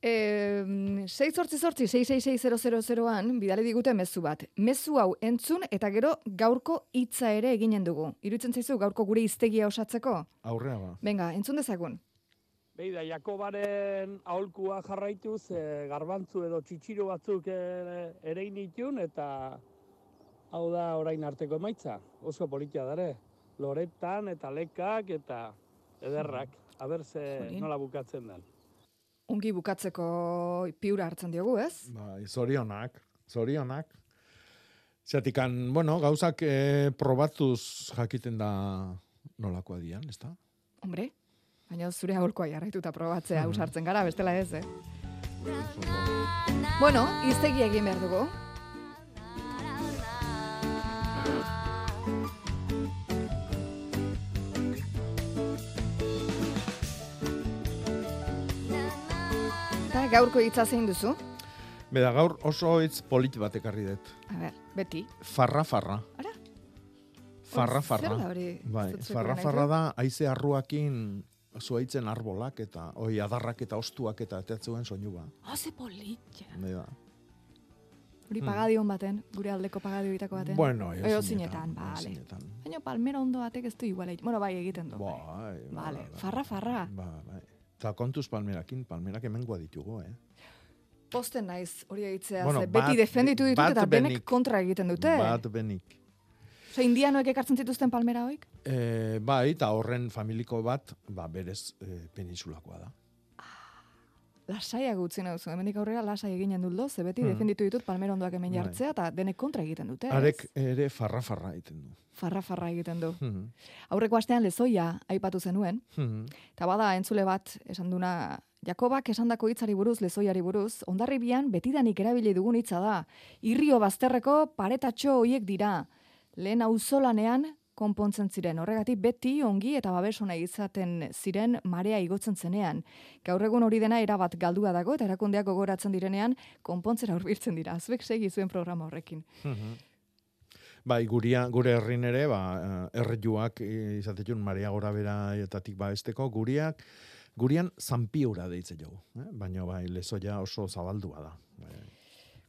E, 6 sortzi sortzi, 666 bidali digute mezu bat. Mezu hau entzun eta gero gaurko hitza ere eginen dugu. Irutzen zaizu gaurko gure hiztegia osatzeko? Aurrea ba. Venga, entzun dezagun. Beida, Jakobaren aholkua jarraituz, e, garbantzu edo txitsiro batzuk ere, ere initun, eta hau da orain arteko emaitza. Oso politia dare. Loretan eta lekak eta ederrak. Aber ze nola bukatzen den. Ungi bukatzeko piura hartzen diogu, ez? Bai, zorionak, zorionak. Zatikan, bueno, gauzak e, probatuz jakiten da nolakoa dian, ez da? Hombre, baina zure aholkoa jarraituta probatzea Mhm. ausartzen gara, bestela ez, eh? Bueno, hiztegi egin behar dugu. Eta gaurko hitza zein duzu? Beda, gaur oso hitz polit bat ekarri dut. A ber, beti. Farra, farra. Ara? Farra, farra. zer da hori? Bai, farra, farra da, haize arruakin zuaitzen arbolak eta, oi, adarrak eta ostuak eta ateatzuen soinu ba. Oh, ze polit. Bai da. Hori Hmm. pagadion baten, gure aldeko pagadio bitako baten. Bueno, ezinetan, zinetan, bale. Baina palmera ondo batek ez du igual egiten. Bueno, bai egiten du. Bai, Vale, bai, farra, farra. Ba, bai. Eta kontuz palmerakin, palmerak hemengoa ditugu, eh? Posten naiz hori egitzea, Bueno, ze beti defenditu ditut eta denek benik. kontra egiten dute. Bat benik. Oso, indianoek ekartzen zituzten palmera hoik? E, bai, eta horren familiko bat, ba, berez e, peninsulakoa da. Lasaiak utzi nauzu, hemendik aurrera lasai eginen duldo, ze beti Hmm. defenditu ditut palmera ondoak hemen Bai. jartzea, eta denek kontra egiten dute. Arek ere farra-farra egiten du. Farra, farra egiten du. Mhm. Aurreko astean lezoia aipatu zenuen, Mhm. eta bada entzule bat esan duna, Jakobak esandako hitzari buruz, lezoiari buruz, ondarribian betidanik erabili dugun hitza da. Irrio bazterreko paretatxo hoiek dira. Lehen auzolanean konpontzen ziren. Horregatik beti ongi eta babesona izaten ziren marea igotzen zenean. Gaur egun hori dena erabat galdua dago eta erakundeak gogoratzen direnean konpontzera hurbiltzen dira. Zuek segi zuen programa horrekin. Mhm. Bai, guria, gure herrin ere, ba, eh, errejuak eh, izatetun maria gora beraetatik ba esteko, guriak, gurian zampiura deitze jogu. Eh? Baina bai, lezoia oso zabaldua da. Bai.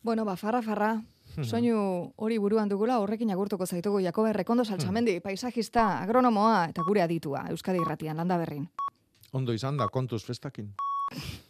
Bueno, ba, farra, farra. Mhm. Soinu hori buruan dugula horrekin agurtuko zaitugu Jakobe Rekondo Saltzamendi, paisajista, agronomoa eta gure aditua Euskadi Irratian, landa berrin. Ondo izan da, kontuz festakin.